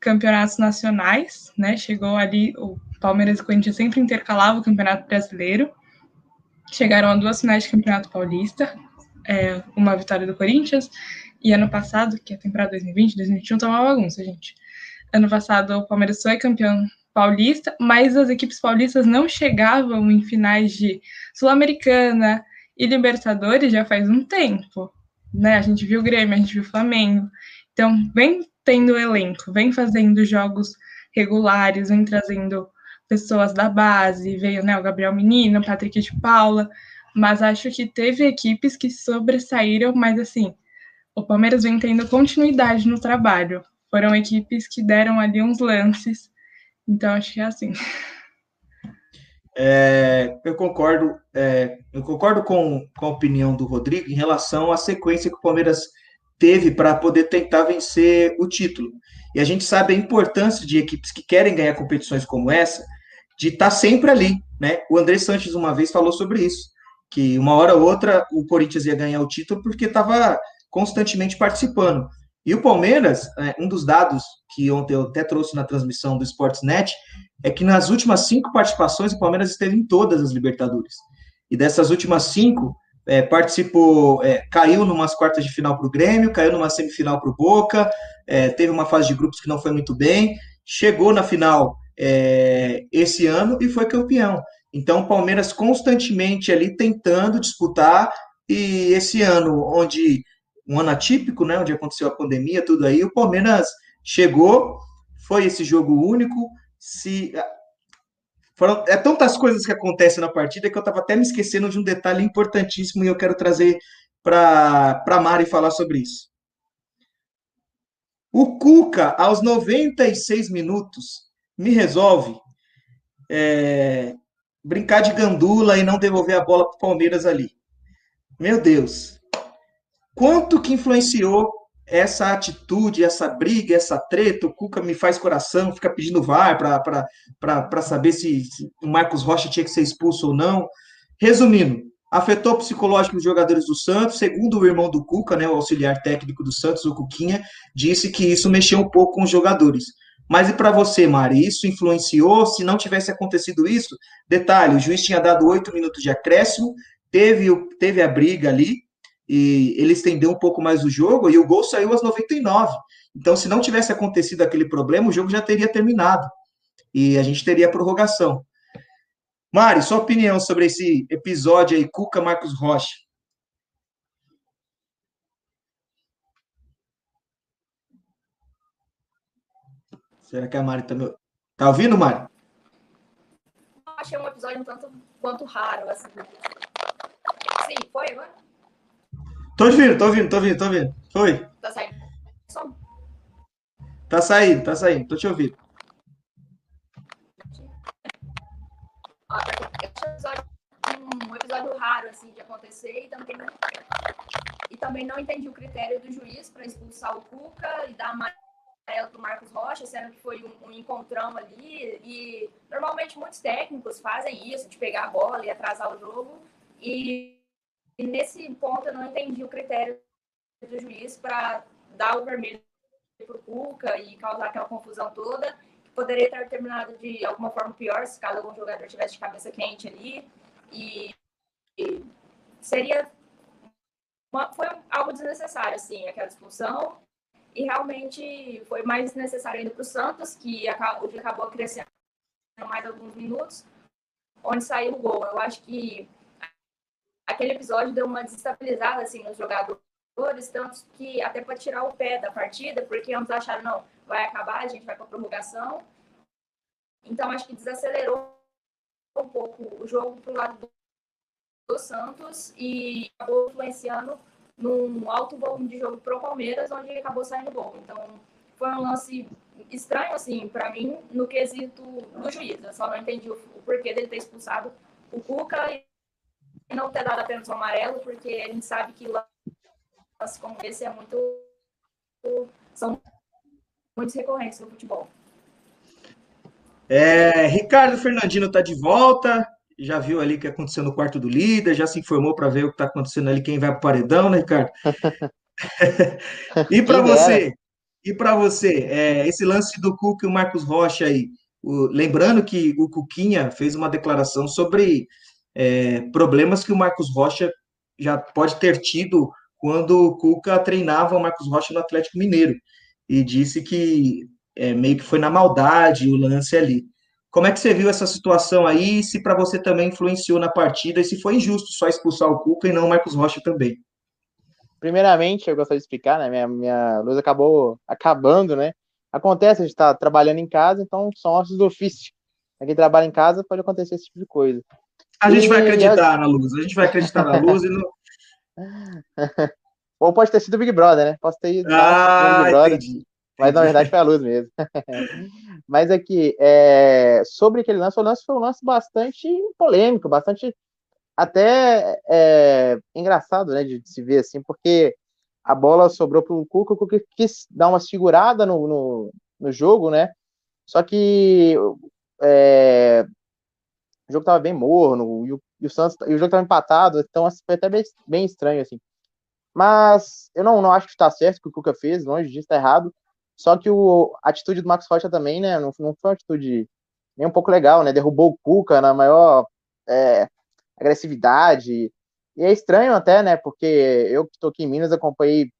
campeonatos nacionais, né? Chegou ali, o Palmeiras e Corinthians sempre intercalavam o Campeonato Brasileiro. Chegaram a duas finais de Campeonato Paulista, é, uma vitória do Corinthians, e ano passado, que é a temporada 2020, 2021, tá uma bagunça, gente. Ano passado, o Palmeiras foi campeão paulista, mas as equipes paulistas não chegavam em finais de Sul-Americana e Libertadores já faz um tempo. Né? A gente viu o Grêmio, a gente viu o Flamengo. Então, vem tendo elenco, vem fazendo jogos regulares, vem trazendo pessoas da base, veio né, o Gabriel Menino, o Patrick de Paula, mas acho que teve equipes que sobressaíram, mas assim, o Palmeiras vem tendo continuidade no trabalho. Foram equipes que deram ali uns lances, então acho que é assim. É, eu concordo, é, eu concordo com, com a opinião do Rodrigo em relação à sequência que o Palmeiras teve para poder tentar vencer o título. E a gente sabe a importância de equipes que querem ganhar competições como essa, de estar tá sempre ali, né? O André Sanches uma vez falou sobre isso, que uma hora ou outra o Corinthians ia ganhar o título porque estava constantemente participando. E o Palmeiras, é, um dos dados que ontem eu até trouxe na transmissão do Sportsnet, é que nas últimas cinco participações o Palmeiras esteve em todas as Libertadores. e dessas últimas cinco, é, participou, é, caiu numas quartas de final para o Grêmio, caiu numa semifinal para o Boca, é, teve uma fase de grupos que não foi muito bem, chegou na final é, esse ano e foi campeão. Então, o Palmeiras constantemente ali tentando disputar, e esse ano, onde um ano atípico, né, onde aconteceu a pandemia, tudo aí, o Palmeiras chegou, foi esse jogo único, se foram, é tantas coisas que acontecem na partida que eu estava até me esquecendo de um detalhe importantíssimo e eu quero trazer para a Mari falar sobre isso. O Cuca, aos 96 minutos, me resolve é, brincar de gandula e não devolver a bola para o Palmeiras ali. Meu Deus, quanto que influenciou essa atitude, essa briga, essa treta, o Cuca me faz coração, fica pedindo VAR para saber se, se, o Marcos Rocha tinha que ser expulso ou não. Resumindo, afetou o psicológico dos jogadores do Santos, segundo o irmão do Cuca, né, o auxiliar técnico do Santos, o Cuquinha, disse que isso mexeu um pouco com os jogadores. Mas e para você, Mari, isso influenciou? Se não tivesse acontecido isso, detalhe, o juiz tinha dado oito minutos de acréscimo, teve, teve a briga ali, e ele estendeu um pouco mais o jogo e o gol saiu aos 99. Então, se não tivesse acontecido aquele problema, o jogo já teria terminado e a gente teria a prorrogação. Mari, sua opinião sobre esse episódio aí, Cuca Marcos Rocha? Será que a Mari tá, me... tá ouvindo, Mari? Achei um episódio um tanto quanto raro, assim. Sim, foi agora? Tô ouvindo, tô ouvindo, tô ouvindo, tô ouvindo. Foi. Tá saindo som? Tá saindo, tá saindo, tô te ouvindo. Um episódio raro assim de acontecer e também não, e também não entendi o critério do juiz para expulsar o Cuca e dar amarelo para o Marcos Rocha, sendo que foi um, um, encontrão ali. E normalmente muitos técnicos fazem isso, de pegar a bola e atrasar o jogo. E e nesse ponto eu não entendi o critério do juiz para dar o vermelho para o Cuca e causar aquela confusão toda, que poderia ter terminado de alguma forma pior se caso algum jogador tivesse de cabeça quente ali. E, e seria uma, foi algo desnecessário, assim, aquela expulsão. E realmente foi mais necessário ainda para o Santos, que acabou, acabou crescendo mais alguns minutos, onde saiu o gol. Eu acho que aquele episódio deu uma desestabilizada assim nos jogadores, tanto que até para tirar o pé da partida, porque ambos acharam, não, vai acabar, a gente vai para prorrogação. Então acho que desacelerou um pouco o jogo para o lado do, do Santos e acabou influenciando num alto volume de jogo para o Palmeiras, onde acabou saindo gol. Então foi um lance estranho assim para mim no quesito do juiz. Eu só não entendi o, o porquê dele ter expulsado o Cuca e não ter dado apenas o amarelo, porque a gente sabe que lances como esse é muito são muito recorrentes no futebol. É, Ricardo Fernandino está de volta, já viu ali o que aconteceu no quarto do líder, já se informou para ver o que está acontecendo ali, quem vai para o paredão, né, Ricardo? e para você, e para você, é, esse lance do Cuca e o Marcos Rocha aí, o, lembrando que o Cuquinha fez uma declaração sobre é, problemas que o Marcos Rocha já pode ter tido quando o Cuca treinava o Marcos Rocha no Atlético Mineiro. E disse que é, meio que foi na maldade o lance ali. Como é que você viu essa situação aí? Se para você também influenciou na partida e se foi injusto só expulsar o Cuca e não o Marcos Rocha também? Primeiramente, eu gostaria de explicar, né? Minha, minha luz acabou acabando, né? Acontece, a gente está trabalhando em casa, então são ossos do ofício. Quem trabalha em casa pode acontecer esse tipo de coisa. A gente vai acreditar na luz, a gente vai acreditar na luz e não. Ou pode ter sido o Big Brother, né? Posso ter ido ah, Big Brother, entendi. Mas na verdade foi a luz mesmo. mas aqui, é, sobre aquele lance, o lance foi um lance bastante polêmico, bastante até é, engraçado, né, de se ver assim, porque a bola sobrou para o Cuca, o Cuca quis dar uma segurada no, no, no jogo, né? Só que é, o jogo tava bem morno, e o, e o Santos, e o jogo tava empatado, então assim, foi até bem, bem estranho, assim. Mas eu não, não acho que está certo o que o Cuca fez, longe disso, está errado. Só que o, a atitude do Max Rocha também, né, não, não foi uma atitude nem um pouco legal, né? Derrubou o Cuca na maior. É, agressividade. E é estranho até, né? Porque eu que estou aqui em Minas acompanhei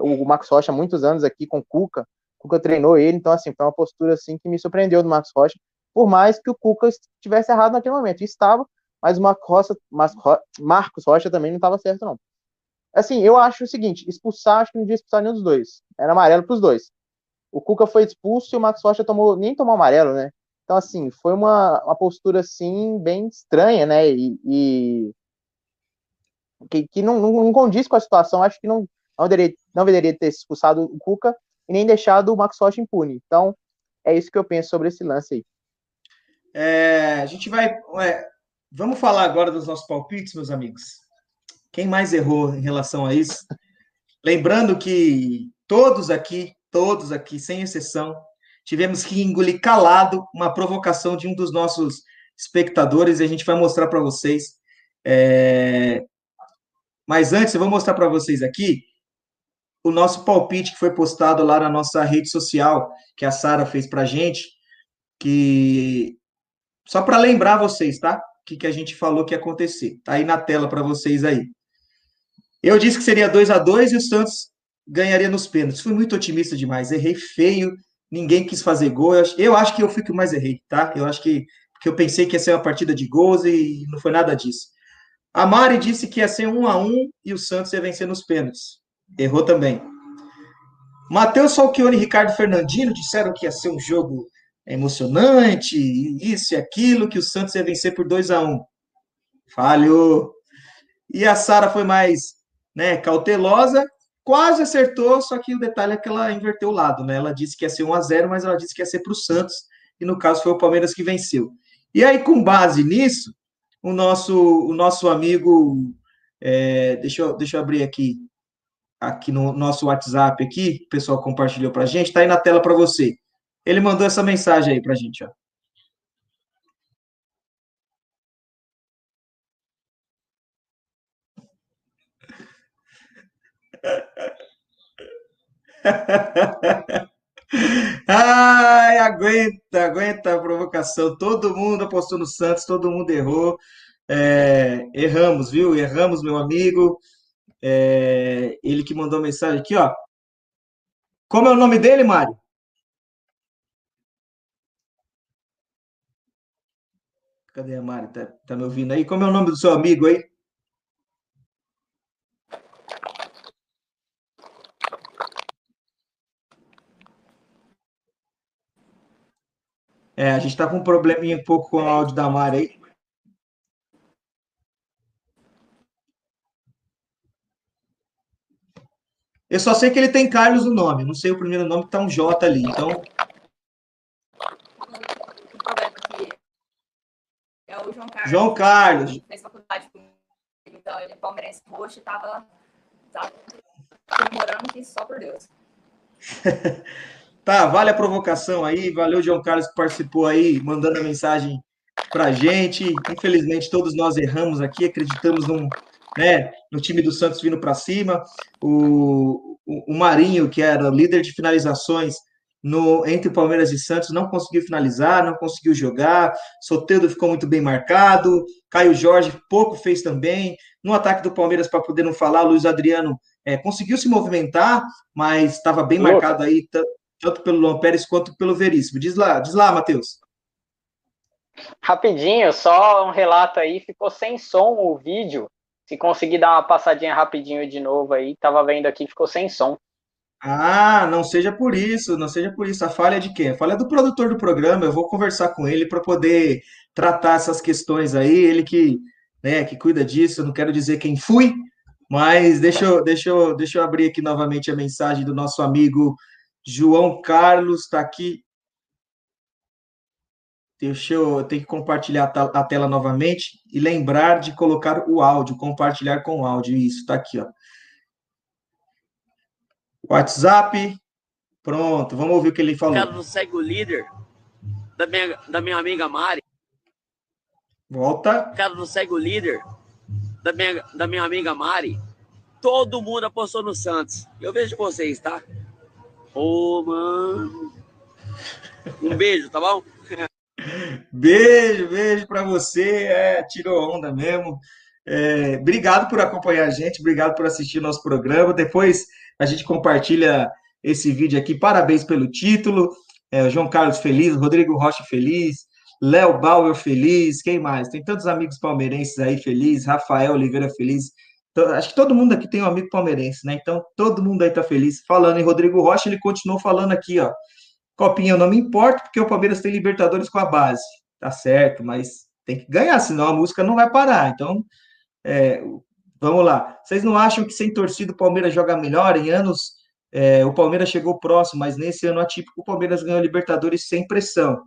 o Max Rocha há muitos anos aqui com o Cuca. O Cuca treinou ele, então assim, foi uma postura assim que me surpreendeu do Max Rocha, por mais que o Cuca estivesse errado naquele momento. Estava, mas o Marcos Rocha, Marcos Rocha também não estava certo, não. Assim, eu acho o seguinte: expulsar, acho que não devia expulsar nenhum dos dois. Era amarelo para os dois. O Cuca foi expulso e o Max Rocha tomou, nem tomou amarelo, né? Então, assim, foi uma, uma postura, assim, bem estranha, né? E, e que, que não, não, não, condiz com a situação. Acho que não, não, deveria, não deveria ter expulsado o Cuca e nem deixado o Max Rocha impune. Então, é isso que eu penso sobre esse lance aí. É, a gente vai. Vamos falar agora dos nossos palpites, meus amigos. Quem mais errou em relação a isso? Lembrando que todos aqui, todos aqui, sem exceção, tivemos que engolir calado uma provocação de um dos nossos espectadores e a gente vai mostrar para vocês. É... Mas antes, eu vou mostrar para vocês aqui o nosso palpite que foi postado lá na nossa rede social, que a Sara fez para a gente, que só para lembrar vocês, tá? O que, que a gente falou que ia acontecer. Tá aí na tela para vocês aí. Eu disse que seria 2 a 2 e o Santos ganharia nos pênaltis. Fui muito otimista demais, errei feio, ninguém quis fazer gol. Eu acho, que eu fui que mais errei, tá? Eu acho que porque eu pensei que ia ser uma partida de gols e não foi nada disso. A Mari disse que ia ser 1 a 1 e o Santos ia vencer nos pênaltis. Errou também. Matheus Falchione e Ricardo Fernandino disseram que ia ser um jogo emocionante, isso e aquilo, que o Santos ia vencer por 2 a 1 Falhou. E a Sara foi mais né, cautelosa, quase acertou, só que o detalhe é que ela inverteu o lado, né? Ela disse que ia ser 1 a 0 mas ela disse que ia ser para o Santos, e no caso foi o Palmeiras que venceu. E aí, com base nisso, o nosso, o nosso amigo, é, deixa, eu, deixa eu abrir aqui, aqui no nosso WhatsApp aqui, o pessoal compartilhou para gente, está aí na tela para você. Ele mandou essa mensagem aí para a gente, ó. Ai, aguenta, aguenta a provocação. Todo mundo apostou no Santos, todo mundo errou. É, erramos, viu? Erramos, meu amigo. É, ele que mandou mensagem aqui, ó. Como é o nome dele, Mário? Cadê a Mari? Tá, tá me ouvindo aí? Como é o nome do seu amigo aí? É, a gente está com um probleminha um pouco com o áudio da Mari aí. Eu só sei que ele tem Carlos no nome, não sei o primeiro nome, que tá um J ali, então. É o João Carlos. João Carlos. Fez faculdade então ele é palmeirense roxo e tava, tava comemorando que só por Deus. Tá, vale a provocação aí. Valeu, João Carlos, que participou aí, mandando a mensagem pra gente. Infelizmente, todos nós erramos aqui, acreditamos num, né, no time do Santos vindo para cima. O, o, o, Marinho, que era líder de finalizações no entre Palmeiras e Santos, não conseguiu finalizar, não conseguiu jogar. Soteldo ficou muito bem marcado. Caio Jorge pouco fez também. No ataque do Palmeiras, para poder não falar, Luiz Adriano é, conseguiu se movimentar, mas estava bem marcado aí tanto pelo Luan Pérez quanto pelo Veríssimo. Diz lá, diz lá, Matheus. Rapidinho, só um relato aí, ficou sem som o vídeo. Se conseguir dar uma passadinha rapidinho de novo aí, tava vendo aqui, ficou sem som. Ah, não seja por isso, não seja por isso. A falha é de quem? A falha é do produtor do programa. Eu vou conversar com ele para poder tratar essas questões aí. Ele que, né, que cuida disso. Eu não quero dizer quem fui, mas deixa eu, deixa eu, deixa eu abrir aqui novamente a mensagem do nosso amigo João Carlos está aqui. Deixa eu, eu tenho que compartilhar a tela novamente e lembrar de colocar o áudio, compartilhar com o áudio. Isso, está aqui, ó. WhatsApp. Pronto, vamos ouvir o que ele falou. Não segue o líder da minha, da minha amiga Mari. Volta. Não segue o líder da minha, da minha amiga Mari. Todo mundo apostou no Santos. Eu vejo vocês, tá? Ô, mano. Um beijo, tá bom? Beijo, beijo para você. É, tirou onda mesmo. É, obrigado por acompanhar a gente, obrigado por assistir nosso programa. Depois a gente compartilha esse vídeo aqui. Parabéns pelo título. É, João Carlos feliz, Rodrigo Rocha feliz, Léo Bauer feliz, quem mais? Tem tantos amigos palmeirenses aí felizes, Rafael Oliveira feliz. Acho que todo mundo aqui tem um amigo palmeirense, né? Então todo mundo aí tá feliz. Falando em Rodrigo Rocha, ele continuou falando aqui, ó. Copinha, eu não me importo, porque o Palmeiras tem Libertadores com a base. Tá certo, mas tem que ganhar, senão a música não vai parar. Então, é, vamos lá. Vocês não acham que sem torcida o Palmeiras joga melhor? Em anos, é, o Palmeiras chegou próximo, mas nesse ano atípico o Palmeiras ganhou Libertadores sem pressão.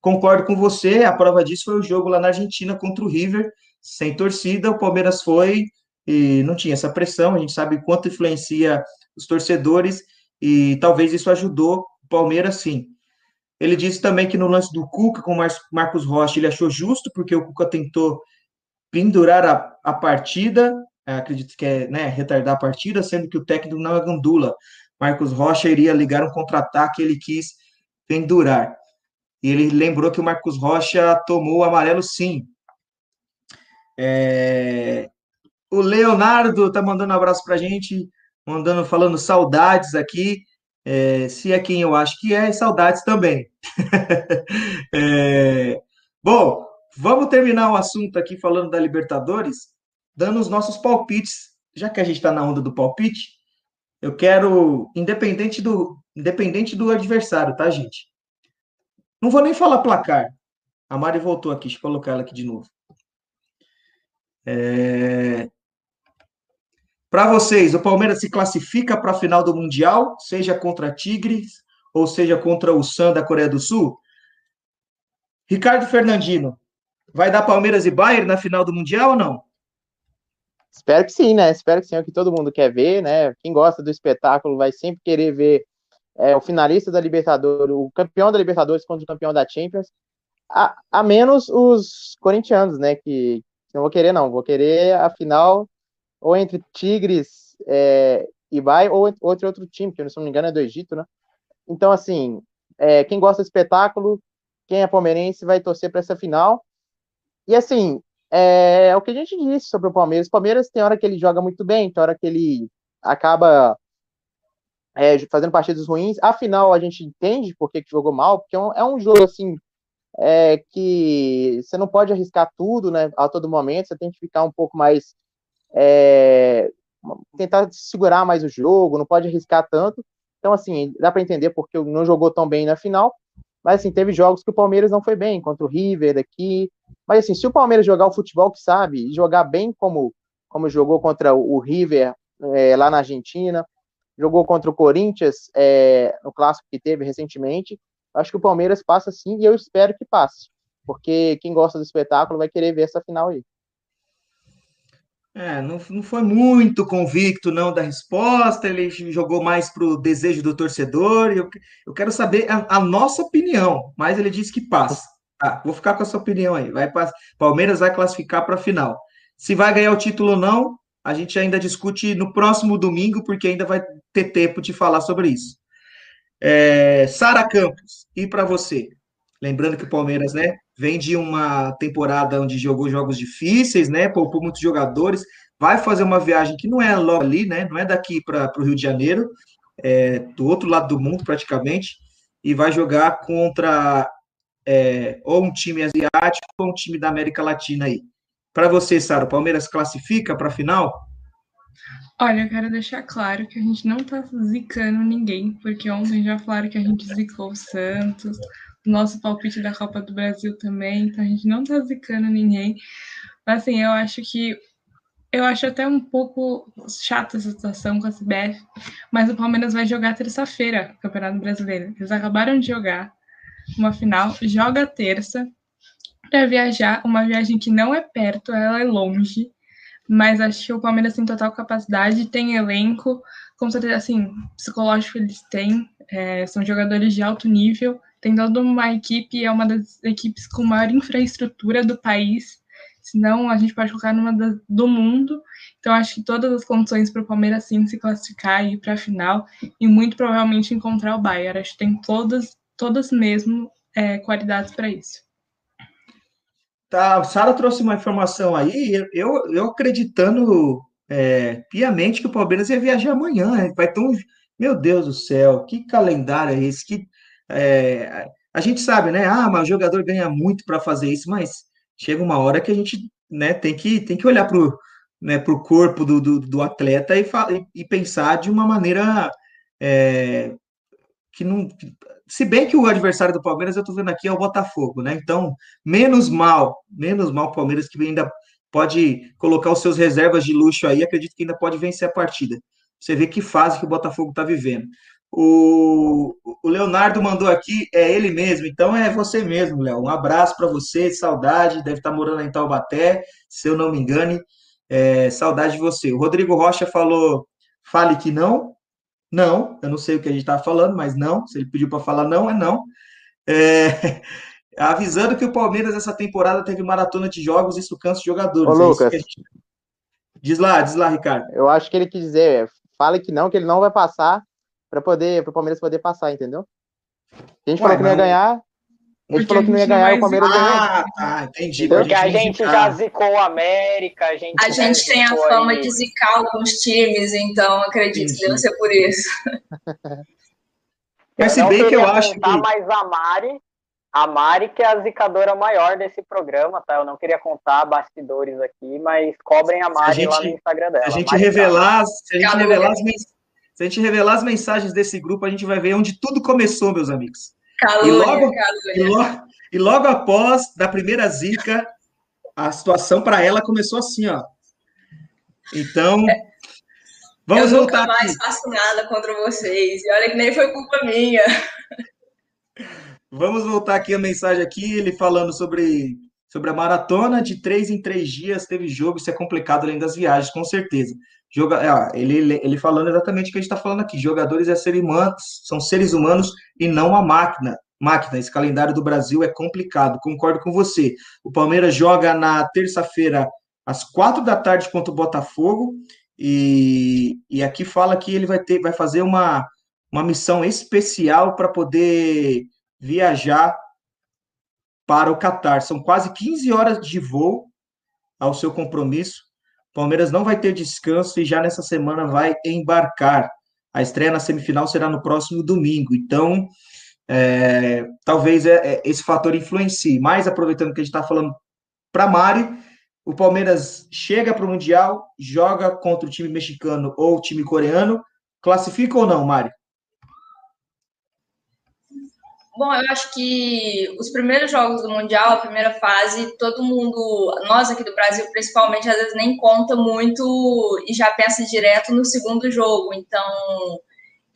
Concordo com você, a prova disso foi o jogo lá na Argentina contra o River, sem torcida, o Palmeiras foi e não tinha essa pressão, a gente sabe quanto influencia os torcedores e talvez isso ajudou o Palmeiras sim. Ele disse também que no lance do Cuca com o Marcos Rocha ele achou justo, porque o Cuca tentou pendurar a, a partida, é, acredito que é né, retardar a partida, sendo que o técnico não é gandula. Marcos Rocha iria ligar um contra-ataque, ele quis pendurar. E ele lembrou que o Marcos Rocha tomou o amarelo sim. É... O Leonardo tá mandando um abraço pra gente, mandando, falando saudades aqui. É, se é quem eu acho que é, saudades também. é, bom, vamos terminar o assunto aqui falando da Libertadores, dando os nossos palpites. Já que a gente está na onda do palpite, eu quero, independente do, independente do adversário, tá, gente? Não vou nem falar placar. A Mari voltou aqui, deixa eu colocar ela aqui de novo. É... Para vocês, o Palmeiras se classifica para a final do Mundial, seja contra Tigres ou seja contra o Sam da Coreia do Sul? Ricardo Fernandino, vai dar Palmeiras e Bayern na final do Mundial ou não? Espero que sim, né? Espero que sim, é o que todo mundo quer ver, né? Quem gosta do espetáculo vai sempre querer ver é, o finalista da Libertadores, o campeão da Libertadores contra o campeão da Champions, a, a menos os corintianos, né? Que não vou querer, não. Vou querer a final ou entre Tigres é, e Bay, ou entre outro time, que se não me engano é do Egito, né? Então, assim, é, quem gosta de espetáculo, quem é palmeirense, vai torcer para essa final. E, assim, é, é, o que a gente disse sobre o Palmeiras. O Palmeiras tem hora que ele joga muito bem, tem hora que ele acaba é, fazendo partidas ruins. Afinal, a gente entende por que, que jogou mal, porque é um, é um jogo, assim, é, que você não pode arriscar tudo, né, a todo momento, você tem que ficar um pouco mais é, tentar segurar mais o jogo, não pode arriscar tanto. Então, assim, dá para entender porque não jogou tão bem na final. Mas, assim, teve jogos que o Palmeiras não foi bem, contra o River aqui. Mas, assim, se o Palmeiras jogar o futebol que sabe, e jogar bem como, como jogou contra o River é, lá na Argentina, jogou contra o Corinthians é, no clássico que teve recentemente, acho que o Palmeiras passa sim e eu espero que passe. Porque quem gosta do espetáculo vai querer ver essa final aí. É, não, não foi muito convicto, não, da resposta, ele jogou mais para o desejo do torcedor. Eu, eu quero saber a, a, nossa opinião, mas ele disse que passa. Tá, vou ficar com a sua opinião aí. Vai Palmeiras vai classificar para a final. Se vai ganhar o título ou não, a gente ainda discute no próximo domingo, porque ainda vai ter tempo de falar sobre isso. É, Sara Campos, e para você? Lembrando que o Palmeiras, né, vem de uma temporada onde jogou jogos difíceis, né? Poupou muitos jogadores, vai fazer uma viagem que não é logo ali, né? Não é daqui para o Rio de Janeiro, é do outro lado do mundo praticamente, e vai jogar contra é, ou um time asiático ou um time da América Latina aí. Para você, Sara, o Palmeiras classifica para a final? Olha, eu quero deixar claro que a gente não tá zicando ninguém, porque ontem já falaram que a gente zicou o Santos, nosso palpite da Copa do Brasil também, então a gente não tá zicando ninguém. Mas assim, eu acho que eu acho até um pouco chata essa situação com a CBF, mas o Palmeiras vai jogar terça-feira, Campeonato Brasileiro. Eles acabaram de jogar uma final, joga terça para viajar, uma viagem que não é perto, ela é longe, mas acho que o Palmeiras tem total capacidade, tem elenco, com certeza, assim, psicológico eles têm, é, são jogadores de alto nível, tem toda uma equipe, é uma das equipes com maior infraestrutura do país, senão a gente pode colocar numa da, do mundo. Então, acho que todas as condições para o Palmeiras sim se classificar e ir para a final, e muito provavelmente encontrar o Bayern. Acho que tem todas, todas mesmo é, qualidades para isso. Tá, Sara trouxe uma informação aí, eu, eu acreditando é, piamente que o Palmeiras ia viajar amanhã. Vai ter um. Meu Deus do céu, que calendário é esse? Que, é, a gente sabe, né? Ah, mas o jogador ganha muito para fazer isso, mas chega uma hora que a gente né, tem, que, tem que olhar para o né, corpo do, do, do atleta e, e, pensar de uma maneira é, que não. Se bem que o adversário do Palmeiras, eu estou vendo aqui, é o Botafogo, né? Então, menos mal, menos mal o Palmeiras que ainda pode colocar os seus reservas de luxo aí, acredito que ainda pode vencer a partida. Você vê que fase que o Botafogo está vivendo. O, o, Leonardo mandou aqui, é ele mesmo, então é você mesmo, Léo. Um abraço para você, saudade, deve estar tá morando em Taubaté, se eu não me engane. É, saudade de você. O Rodrigo Rocha falou: fale que não. Não, eu não sei o que a gente está falando, mas não. Se ele pediu para falar não, é não. É, avisando que o Palmeiras essa temporada teve maratona de jogos, isso cansa os jogadores. Ô, é Lucas. Gente... Diz lá, diz lá, Ricardo. Eu acho que ele quis dizer, fale que não, que ele não vai passar para poder, para o Palmeiras poder passar, entendeu? A gente Ué, falou que não ia ganhar, a gente falou que não ia ganhar, o Palmeiras ganhou. Ah, tá, entendi. Porque a gente já zicou o América, a gente. A gente tem a fama aí. de zicar alguns times, então acredito entendi. que deve ser por isso. Mas se bem que eu acho que. mais a Mari, a Mari que é a zicadora maior desse programa, tá? Eu não queria contar bastidores aqui, mas cobrem a Mari a gente, lá no Instagram dela. A gente revelar, se a gente revelar as mensagens se a gente revelar as mensagens desse grupo, a gente vai ver onde tudo começou, meus amigos. Calúnia, e, logo, E, logo, e logo após, da primeira zica, a situação para ela começou assim, ó. Então, vamos eu voltar. Eu nunca mais aqui. faço nada contra vocês. E olha que nem foi culpa minha. Vamos voltar aqui a mensagem aqui, ele falando sobre, sobre a maratona de três em três dias, teve jogo, isso é complicado além das viagens, com certeza. Joga, é, ele, ele falando exatamente o que a gente está falando aqui. Jogadores é ser humanos, são seres humanos e não uma máquina. Máquina, esse calendário do Brasil é complicado, concordo com você. O Palmeiras joga na terça-feira, às quatro da tarde, contra o Botafogo. E, e aqui fala que ele vai ter, vai fazer uma, uma missão especial para poder viajar para o Catar. São quase 15 horas de voo ao seu compromisso. Palmeiras não vai ter descanso e já nessa semana vai embarcar. A estreia na semifinal será no próximo domingo. Então, é, talvez é, é, esse fator influencie. Mas, aproveitando que a gente está falando para Mari, o Palmeiras chega para o Mundial, joga contra o time mexicano ou o time coreano. Classifica ou não, Mari? Bom, eu acho que os primeiros jogos do Mundial, a primeira fase, todo mundo, nós aqui do Brasil principalmente, às vezes nem conta muito e já pensa direto no segundo jogo. Então,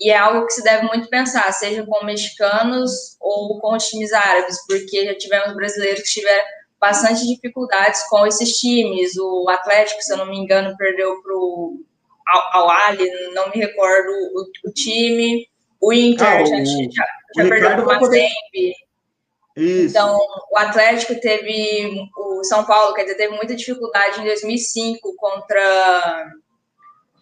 e é algo que se deve muito pensar, seja com mexicanos ou com os times árabes, porque já tivemos brasileiros que tiveram bastante dificuldades com esses times. O Atlético, se eu não me engano, perdeu para o Al Ali, não me recordo o, o time. O Inter ah, já, já, já perdeu para o Mazembe. Então, o Atlético teve, o São Paulo, quer dizer, teve muita dificuldade em 2005 contra,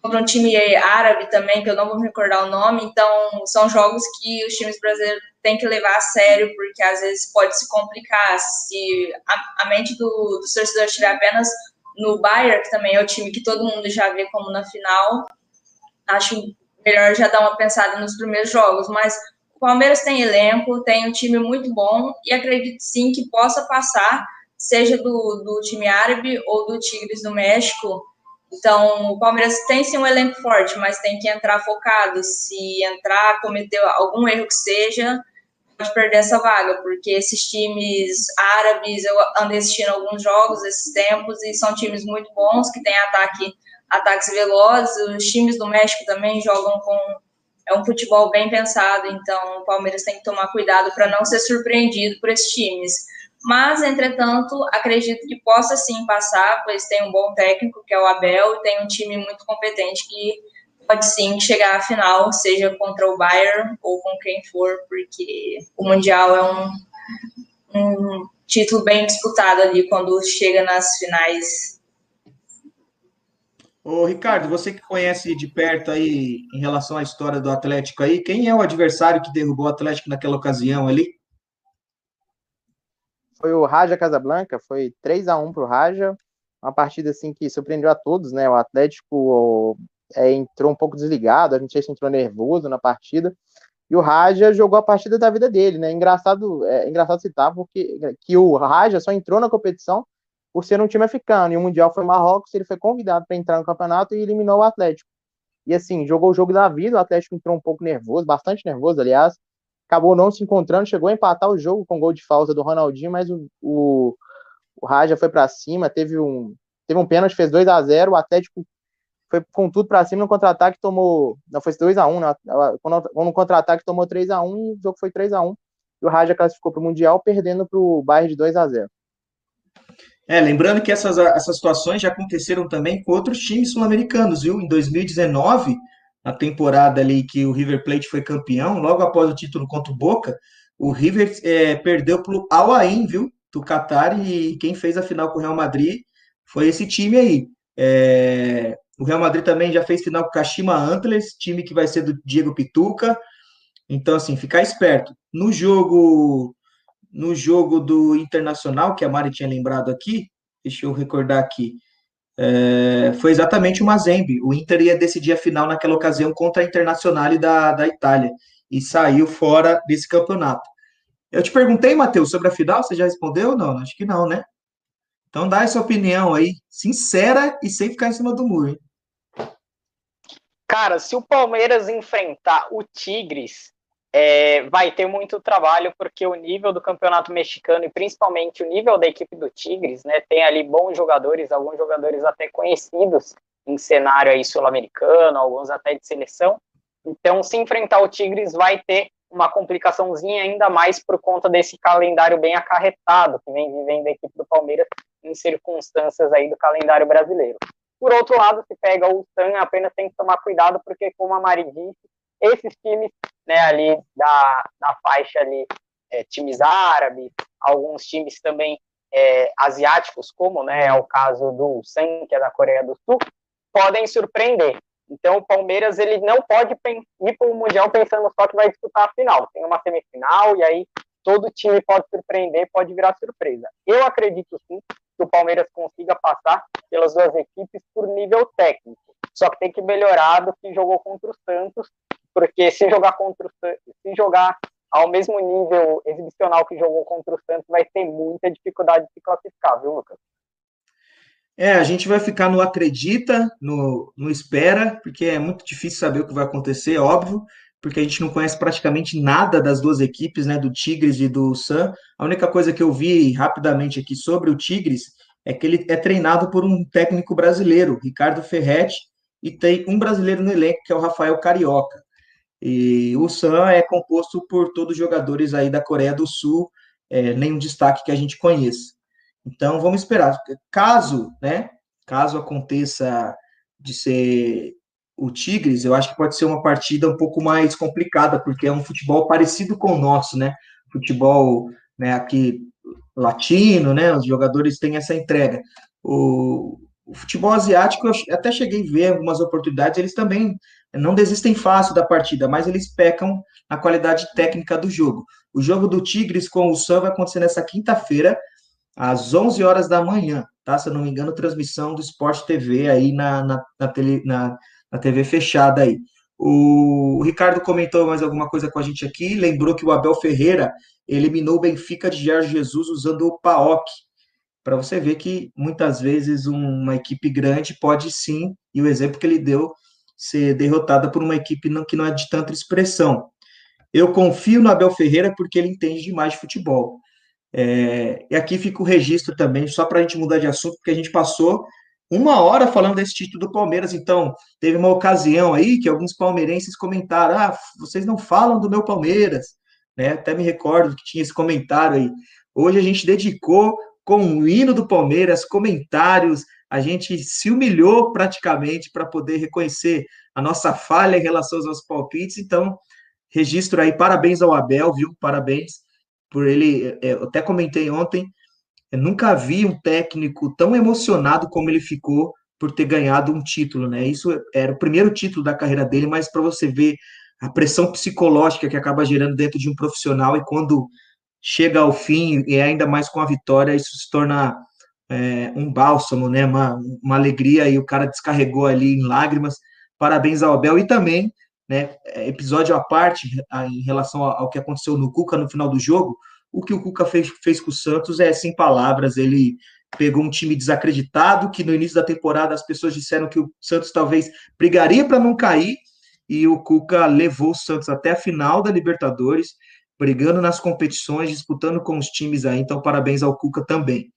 contra um time árabe também, que eu não vou me recordar o nome. Então, são jogos que os times brasileiros têm que levar a sério, porque às vezes pode se complicar. Se a, a mente do, do torcedor estiver apenas no Bayern, que também é o time que todo mundo já vê como na final, acho melhor já dar uma pensada nos primeiros jogos, mas o Palmeiras tem elenco, tem um time muito bom e acredito sim que possa passar, seja do, do time árabe ou do Tigres do México. Então, o Palmeiras tem sim um elenco forte, mas tem que entrar focado. Se entrar, cometer algum erro que seja, pode perder essa vaga, porque esses times árabes, eu andei assistindo alguns jogos esses tempos e são times muito bons, que têm ataque ataques velozes. Os times do México também jogam com é um futebol bem pensado, então o Palmeiras tem que tomar cuidado para não ser surpreendido por esses times. Mas, entretanto, acredito que possa sim passar, pois tem um bom técnico, que é o Abel, e tem um time muito competente que pode sim chegar à final, seja contra o Bayern ou com quem for, porque o Mundial é um, um título bem disputado ali quando chega nas finais Ô, Ricardo, você que conhece de perto aí em relação à história do Atlético aí, quem é o adversário que derrubou o Atlético naquela ocasião ali? foi o Raja Casablanca, foi 3 a 1 para o Raja, uma partida assim que surpreendeu a todos, né? O Atlético é, entrou um pouco desligado, a gente entrou nervoso na partida, e o Raja jogou a partida da vida dele, né? Engraçado, é, engraçado citar porque que o Raja só entrou na competição por ser um time africano, e o Mundial foi Marrocos, ele foi convidado para entrar no campeonato e eliminou o Atlético. E assim, jogou o jogo da vida, o Atlético entrou um pouco nervoso, bastante nervoso, aliás, acabou não se encontrando, chegou a empatar o jogo com gol de falta do Ronaldinho, mas o, o, o Raja foi para cima, teve um, teve um pênalti, fez 2 a 0 o Atlético foi com tudo para cima no contra-ataque, tomou. Não, foi 2x1, né? Quando no contra-ataque tomou 3x1 e o jogo foi 3x1. E o Raja classificou para o Mundial, perdendo para o Bayern de 2x0. É, lembrando que essas, essas situações já aconteceram também com outros times sul-americanos, viu? Em 2019, na temporada ali que o River Plate foi campeão, logo após o título contra o Boca, o River é, perdeu para o Al Ain, viu? Do Qatar, e quem fez a final com o Real Madrid foi esse time aí. É, o Real Madrid também já fez final com o Kashima Antlers, time que vai ser do Diego Pituca. Então, assim, ficar esperto. No jogo no jogo do Internacional, que a Mari tinha lembrado aqui, deixa eu recordar aqui, é, foi exatamente o Mazembe. O Inter ia decidir a final naquela ocasião contra a Internacional da, da Itália e saiu fora desse campeonato. Eu te perguntei, Matheus, sobre a final, você já respondeu ou não? Acho que não, né? Então dá essa opinião aí, sincera e sem ficar em cima do muro. Hein? Cara, se o Palmeiras enfrentar o Tigres, é, vai ter muito trabalho, porque o nível do campeonato mexicano e principalmente o nível da equipe do Tigres, né, tem ali bons jogadores, alguns jogadores até conhecidos em cenário aí sul-americano, alguns até de seleção. Então, se enfrentar o Tigres, vai ter uma complicaçãozinha ainda mais por conta desse calendário bem acarretado que vem vivendo a equipe do Palmeiras em circunstâncias aí do calendário brasileiro. Por outro lado, se pega o San, apenas tem que tomar cuidado, porque como a Mari disse, esses times né, ali da, da faixa ali, é, times árabes, alguns times também é, asiáticos, como né, é o caso do San, que é da Coreia do Sul, podem surpreender. Então, o Palmeiras ele não pode ir para o Mundial pensando só que vai disputar a final. Tem uma semifinal e aí todo time pode surpreender, pode virar surpresa. Eu acredito sim que o Palmeiras consiga passar pelas duas equipes por nível técnico. Só que tem que melhorar do que jogou contra o Santos, porque se jogar contra o se jogar ao mesmo nível exibicional que jogou contra o Santos, vai ter muita dificuldade de se classificar, viu, Lucas? É, a gente vai ficar no acredita, no, no espera, porque é muito difícil saber o que vai acontecer, óbvio, porque a gente não conhece praticamente nada das duas equipes, né, do Tigres e do Sam. A única coisa que eu vi rapidamente aqui sobre o Tigres é que ele é treinado por um técnico brasileiro, Ricardo Ferretti, e tem um brasileiro no elenco, que é o Rafael Carioca. E o Sam é composto por todos os jogadores aí da Coreia do Sul, é, nenhum destaque que a gente conheça. Então, vamos esperar. Caso, né, caso aconteça de ser o Tigres, eu acho que pode ser uma partida um pouco mais complicada, porque é um futebol parecido com o nosso, né? Futebol, né, aqui latino, né? Os jogadores têm essa entrega. O, o futebol asiático, eu até cheguei a ver algumas oportunidades, eles também não desistem fácil da partida, mas eles pecam na qualidade técnica do jogo. O jogo do Tigres com o Sam vai acontecer nessa quinta-feira, às 11 horas da manhã, tá? Se eu não me engano, transmissão do Sport TV aí na, na, na, tele, na, na TV fechada aí. O, o Ricardo comentou mais alguma coisa com a gente aqui, lembrou que o Abel Ferreira eliminou o Benfica de Jorge Jesus usando o PAOK, para você ver que muitas vezes uma equipe grande pode sim, e o exemplo que ele deu, ser derrotada por uma equipe que não é de tanta expressão. Eu confio no Abel Ferreira porque ele entende demais de futebol. É, e aqui fica o registro também, só para a gente mudar de assunto, porque a gente passou uma hora falando desse título do Palmeiras. Então, teve uma ocasião aí que alguns palmeirenses comentaram: ah, vocês não falam do meu Palmeiras. Né? Até me recordo que tinha esse comentário aí. Hoje a gente dedicou com o hino do Palmeiras, comentários, a gente se humilhou praticamente para poder reconhecer a nossa falha em relação aos nossos palpites. Então, registro aí, parabéns ao Abel, viu? Parabéns por ele. É, eu até comentei ontem, eu nunca vi um técnico tão emocionado como ele ficou por ter ganhado um título, né? Isso era o primeiro título da carreira dele, mas para você ver a pressão psicológica que acaba gerando dentro de um profissional e quando chega ao fim e ainda mais com a vitória, isso se torna é, um bálsamo, né? Uma, uma alegria e o cara descarregou ali em lágrimas. Parabéns ao Abel e também, né? Episódio à parte em relação ao que aconteceu no Cuca no final do jogo. O que o Cuca fez, fez com o Santos é sem palavras. Ele pegou um time desacreditado, que no início da temporada as pessoas disseram que o Santos talvez brigaria para não cair, e o Cuca levou o Santos até a final da Libertadores, brigando nas competições, disputando com os times aí. Então, parabéns ao Cuca também.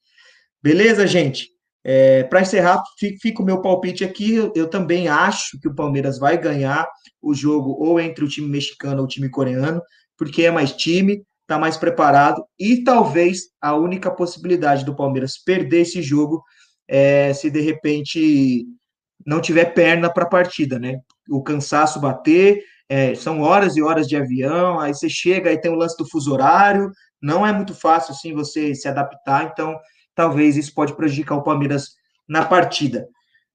Beleza, gente? É, Para encerrar, fica o meu palpite aqui. Eu, eu, também acho que o Palmeiras vai ganhar o jogo ou entre o time mexicano ou o time coreano, porque é mais time, está mais preparado e talvez a única possibilidade do Palmeiras perder esse jogo é se de repente não tiver perna para a partida, né? O cansaço bater, é, são horas e horas de avião, aí você chega e tem o lance do fuso horário, não é muito fácil assim você se adaptar, então talvez isso pode prejudicar o Palmeiras na partida.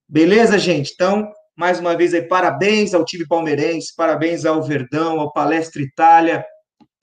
Beleza, gente? Então, mais uma vez aí, parabéns ao time palmeirense, parabéns ao Verdão, ao Palestra Itália,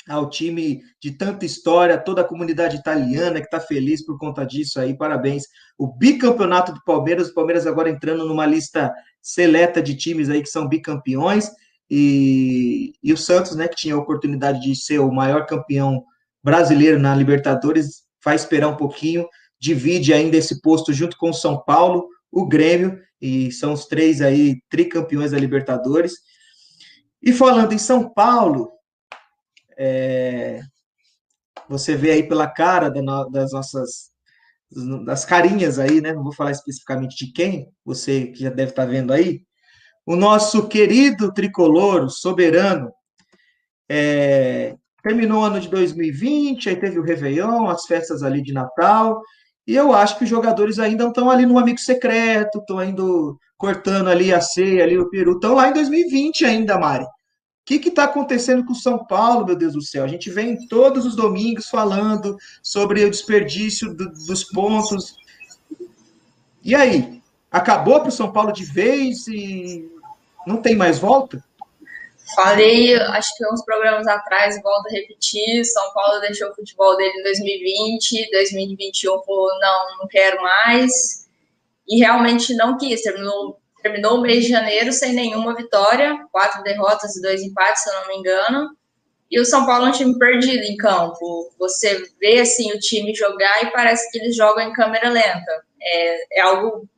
ao time de tanta história, toda a comunidade italiana que está feliz por conta disso aí, parabéns. O bicampeonato do Palmeiras, o Palmeiras agora entrando numa lista seleta de times aí que são bicampeões, e, e o Santos, né, que tinha a oportunidade de ser o maior campeão brasileiro na Libertadores, vai esperar um pouquinho, divide ainda esse posto junto com o São Paulo, o Grêmio, e são os três aí tricampeões da Libertadores. E falando em São Paulo, é, você vê aí pela cara das nossas das carinhas aí, né? Não vou falar especificamente de quem, você que já deve estar vendo aí. O nosso querido tricolor, soberano, é, terminou o ano de 2020, aí teve o Réveillon, as festas ali de Natal, e eu acho que os jogadores ainda estão ali no amigo secreto, estão indo cortando ali a ceia, ali o peru, estão lá em 2020 ainda, Mari que está acontecendo com o São Paulo, meu Deus do céu? A gente vem todos os domingos falando sobre o desperdício do, dos pontos. E aí? Acabou para o São Paulo de vez e não tem mais volta? Falei, acho que uns programas atrás, volto a repetir, São Paulo deixou o futebol dele em 2020, 2021 falou, não, não quero mais, e realmente não quis, terminou terminou o mês de janeiro sem nenhuma vitória, quatro derrotas e dois empates, se eu não me engano. E o São Paulo é um time perdido em campo. Você vê assim o time jogar e parece que eles jogam em câmera lenta. É, é algo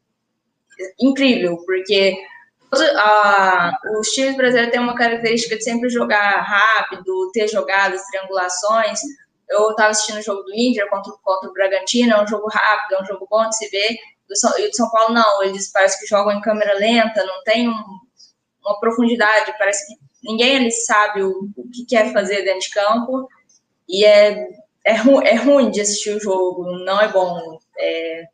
incrível, porque os times brasileiros têm uma característica de sempre jogar rápido, ter jogadas, triangulações. Eu estava assistindo o jogo do Inter contra, contra o Bragantino, é um jogo rápido, é um jogo bom de se ver. E o de São Paulo não, eles parece que jogam em câmera lenta, não tem um, uma profundidade, parece que ninguém ali sabe o, o, que quer fazer dentro de campo, e é, é, ru, é ruim de assistir o jogo, não é bom. É,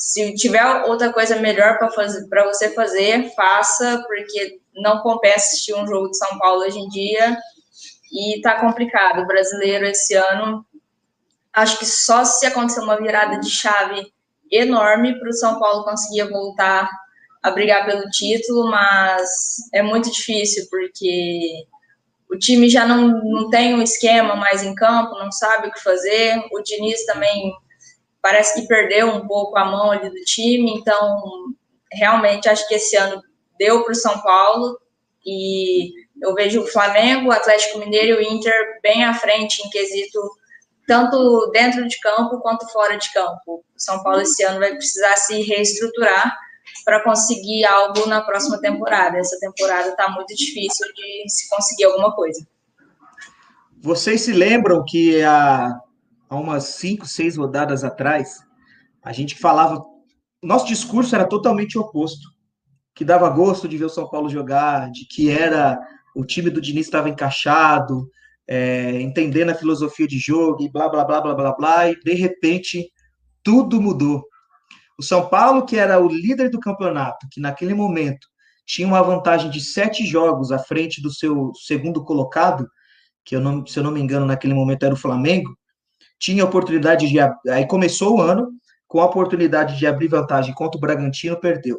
se tiver outra coisa melhor para você fazer, faça, porque não compensa assistir um jogo de São Paulo hoje em dia, e tá complicado. O brasileiro esse ano, acho que só se acontecer uma virada de chave enorme para o São Paulo conseguir voltar a brigar pelo título, mas é muito difícil porque o time já não, não tem um esquema mais em campo, não sabe o que fazer. O Diniz também parece que perdeu um pouco a mão ali do time, então realmente acho que esse ano deu para o São Paulo e eu vejo o Flamengo, o Atlético Mineiro e o Inter bem à frente em quesito tanto dentro de campo quanto fora de campo. O São Paulo esse ano vai precisar se reestruturar para conseguir algo na próxima temporada. Essa temporada está muito difícil de se conseguir alguma coisa. Vocês se lembram que há, há umas cinco, seis rodadas atrás, a gente falava. Nosso discurso era totalmente oposto. Que dava gosto de ver o São Paulo jogar, de que era o time do Diniz estava encaixado, é, entendendo a filosofia de jogo e blá, blá, blá, blá, blá, blá, e de repente tudo mudou. O São Paulo, que era o líder do campeonato, que naquele momento tinha uma vantagem de sete jogos à frente do seu segundo colocado, que eu não, se eu não me engano, naquele momento era o Flamengo, tinha oportunidade de. Aí começou o ano com a oportunidade de abrir vantagem contra o Bragantino, perdeu.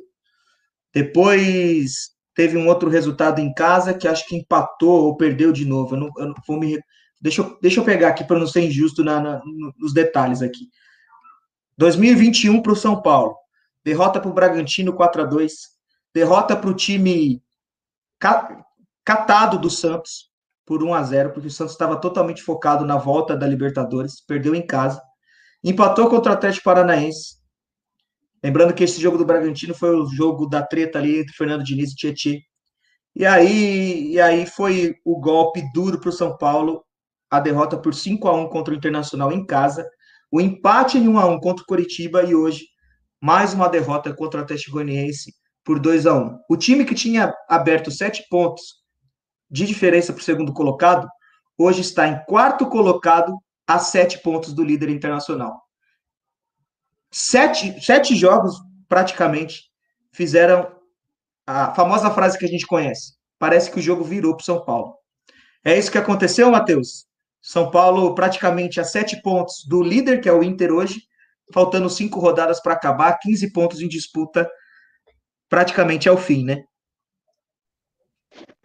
Depois teve um outro resultado em casa que acho que empatou ou perdeu de novo. Eu não, eu não vou, me, Deixa eu, deixa eu pegar aqui para não ser injusto na, na, nos detalhes aqui. 2021 para o São Paulo. Derrota para o Bragantino 4 a 2 Derrota para o time catado do Santos por 1 a 0 porque o Santos estava totalmente focado na volta da Libertadores, perdeu em casa. Empatou contra o Atlético Paranaense. Lembrando que esse jogo do Bragantino foi o jogo da treta ali entre Fernando Diniz e Tietchan. E aí, e aí foi o golpe duro para o São Paulo, a derrota por 5 a 1 contra o Internacional em casa, o empate em 1 a 1 contra o Coritiba e hoje mais uma derrota contra o Atlético Goianiense por 2 a 1. O time que tinha aberto sete pontos de diferença para o segundo colocado, hoje está em quarto colocado a sete pontos do líder internacional. Sete, sete jogos, praticamente, fizeram a famosa frase que a gente conhece. Parece que o jogo virou para São Paulo. É isso que aconteceu, Matheus? São Paulo praticamente a sete pontos do líder, que é o Inter hoje, faltando cinco rodadas para acabar, 15 pontos em disputa praticamente ao fim, né?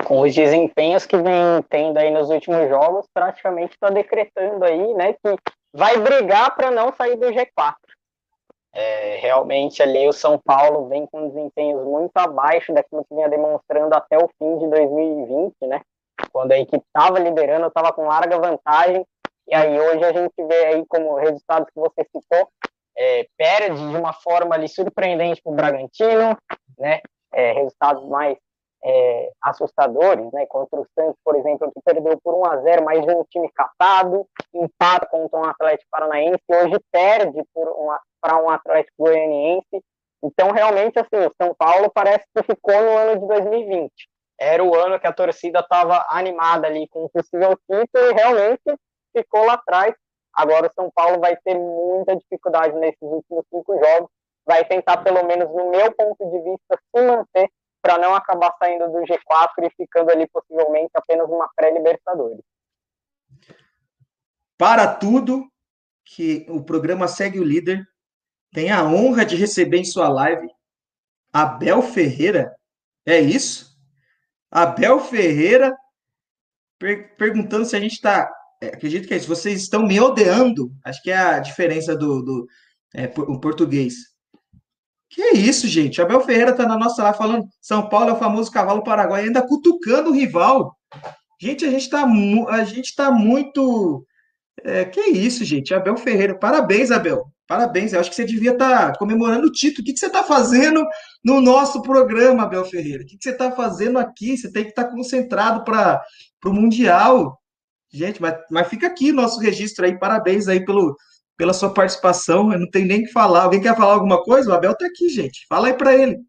Com os desempenhos que vem tendo aí nos últimos jogos, praticamente está decretando aí, né, que vai brigar para não sair do G4. É, realmente ali o São Paulo vem com desempenhos muito abaixo daquilo que vinha demonstrando até o fim de 2020, né? Quando a equipe estava liderando, estava com larga vantagem, e aí hoje a gente vê aí como resultados que você citou, é, perde de uma forma ali surpreendente para o Bragantino, né? É, resultados mais é, assustadores, né? Contra o Santos, por exemplo, que perdeu por 1 a 0 mais um time catado, empata contra um Atlético Paranaense, hoje perde para um Atlético Goianiense. Então, realmente, assim, o São Paulo parece que ficou no ano de 2020. Era o ano que a torcida estava animada ali com o possível título e realmente ficou lá atrás. Agora o São Paulo vai ter muita dificuldade nesses últimos cinco jogos. Vai tentar, pelo menos no meu ponto de vista, se manter para não acabar saindo do G4 e ficando ali possivelmente apenas uma pré-Libertadores. Para tudo que o programa Segue o Líder tem a honra de receber em sua live Abel Ferreira. É isso? Abel Ferreira per perguntando se a gente está. É, acredito que é isso. Vocês estão me odiando. Acho que é a diferença do, do é, o português. Que é isso, gente? Abel Ferreira tá na nossa live falando São Paulo é o famoso cavalo paraguai, ainda cutucando o rival. Gente, a gente tá, a gente tá muito. É, que é isso, gente? Abel Ferreira. Parabéns, Abel. Parabéns. Eu acho que você devia estar tá comemorando o título. O que, que você está fazendo no nosso programa, Abel Ferreira? O que, que você está fazendo aqui? Você tem que estar tá concentrado para o Mundial. Gente, mas, mas fica aqui o nosso registro aí. Parabéns aí pelo, pela sua participação. Eu não tenho nem que falar. Alguém quer falar alguma coisa? O Abel está aqui, gente. Fala aí para ele.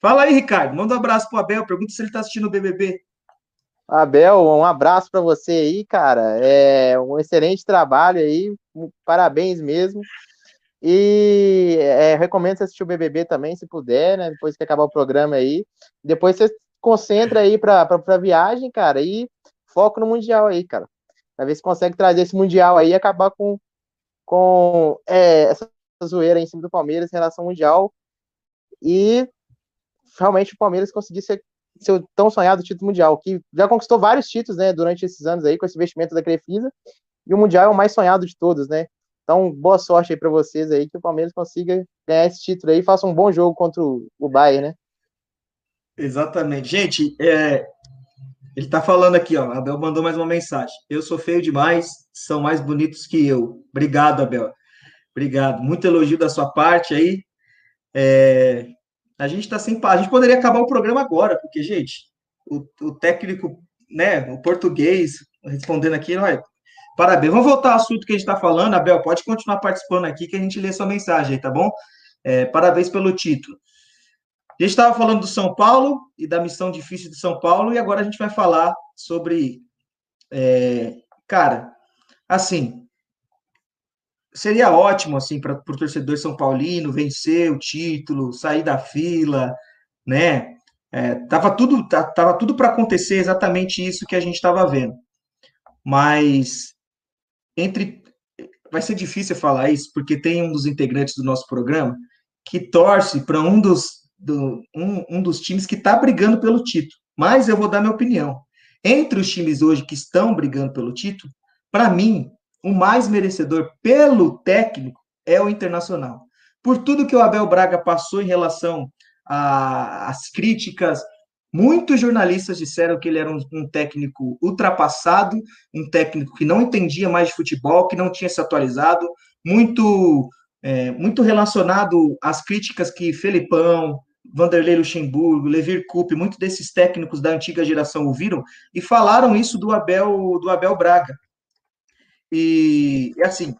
Fala aí, Ricardo. Manda um abraço pro Abel. Pergunta se ele está assistindo o BBB. Abel, um abraço para você aí, cara. É um excelente trabalho aí. Parabéns mesmo. E é, recomendo você assistir o BBB também, se puder, né? Depois que acabar o programa aí. Depois você concentra aí para a viagem, cara, e foco no Mundial aí, cara para ver se consegue trazer esse Mundial aí e acabar com, com é, essa zoeira em cima do Palmeiras em relação ao Mundial. E realmente o Palmeiras conseguir ser seu tão sonhado título mundial, que já conquistou vários títulos, né, durante esses anos aí, com esse investimento da Crefisa, e o Mundial é o mais sonhado de todos, né? Então, boa sorte aí para vocês aí, que o Palmeiras consiga ganhar esse título aí e faça um bom jogo contra o, o Bayern, né? Exatamente. Gente, é, ele está falando aqui, ó. Abel mandou mais uma mensagem. Eu sou feio demais, são mais bonitos que eu. Obrigado, Abel. Obrigado. Muito elogio da sua parte aí. É, a gente está sem A gente poderia acabar o programa agora, porque, gente, o, o técnico, né, o português, respondendo aqui, é. Parabéns. Vamos voltar ao assunto que a gente está falando, Abel. Pode continuar participando aqui que a gente lê sua mensagem aí, tá bom? É, parabéns pelo título. A gente estava falando do São Paulo e da missão difícil do São Paulo, e agora a gente vai falar sobre. É, cara, assim, seria ótimo assim para o torcedor São Paulino vencer o título, sair da fila, né? É, tava tudo tava tudo para acontecer exatamente isso que a gente estava vendo, mas entre vai ser difícil falar isso porque tem um dos integrantes do nosso programa que torce para um dos do, um, um dos times que está brigando pelo título. Mas eu vou dar minha opinião. entre os times hoje que estão brigando pelo título, para mim, o mais merecedor pelo técnico é o Internacional. Por tudo que o Abel Braga passou em relação às críticas, muitos jornalistas disseram que ele era um, um, técnico ultrapassado, um técnico que não entendia mais de futebol, que não tinha se atualizado, muito, é, muito relacionado às críticas que Felipão, Vanderlei Luxemburgo, Levir Coupe, muitos desses técnicos da antiga geração ouviram e falaram isso do Abel, do Abel Braga. E, assim,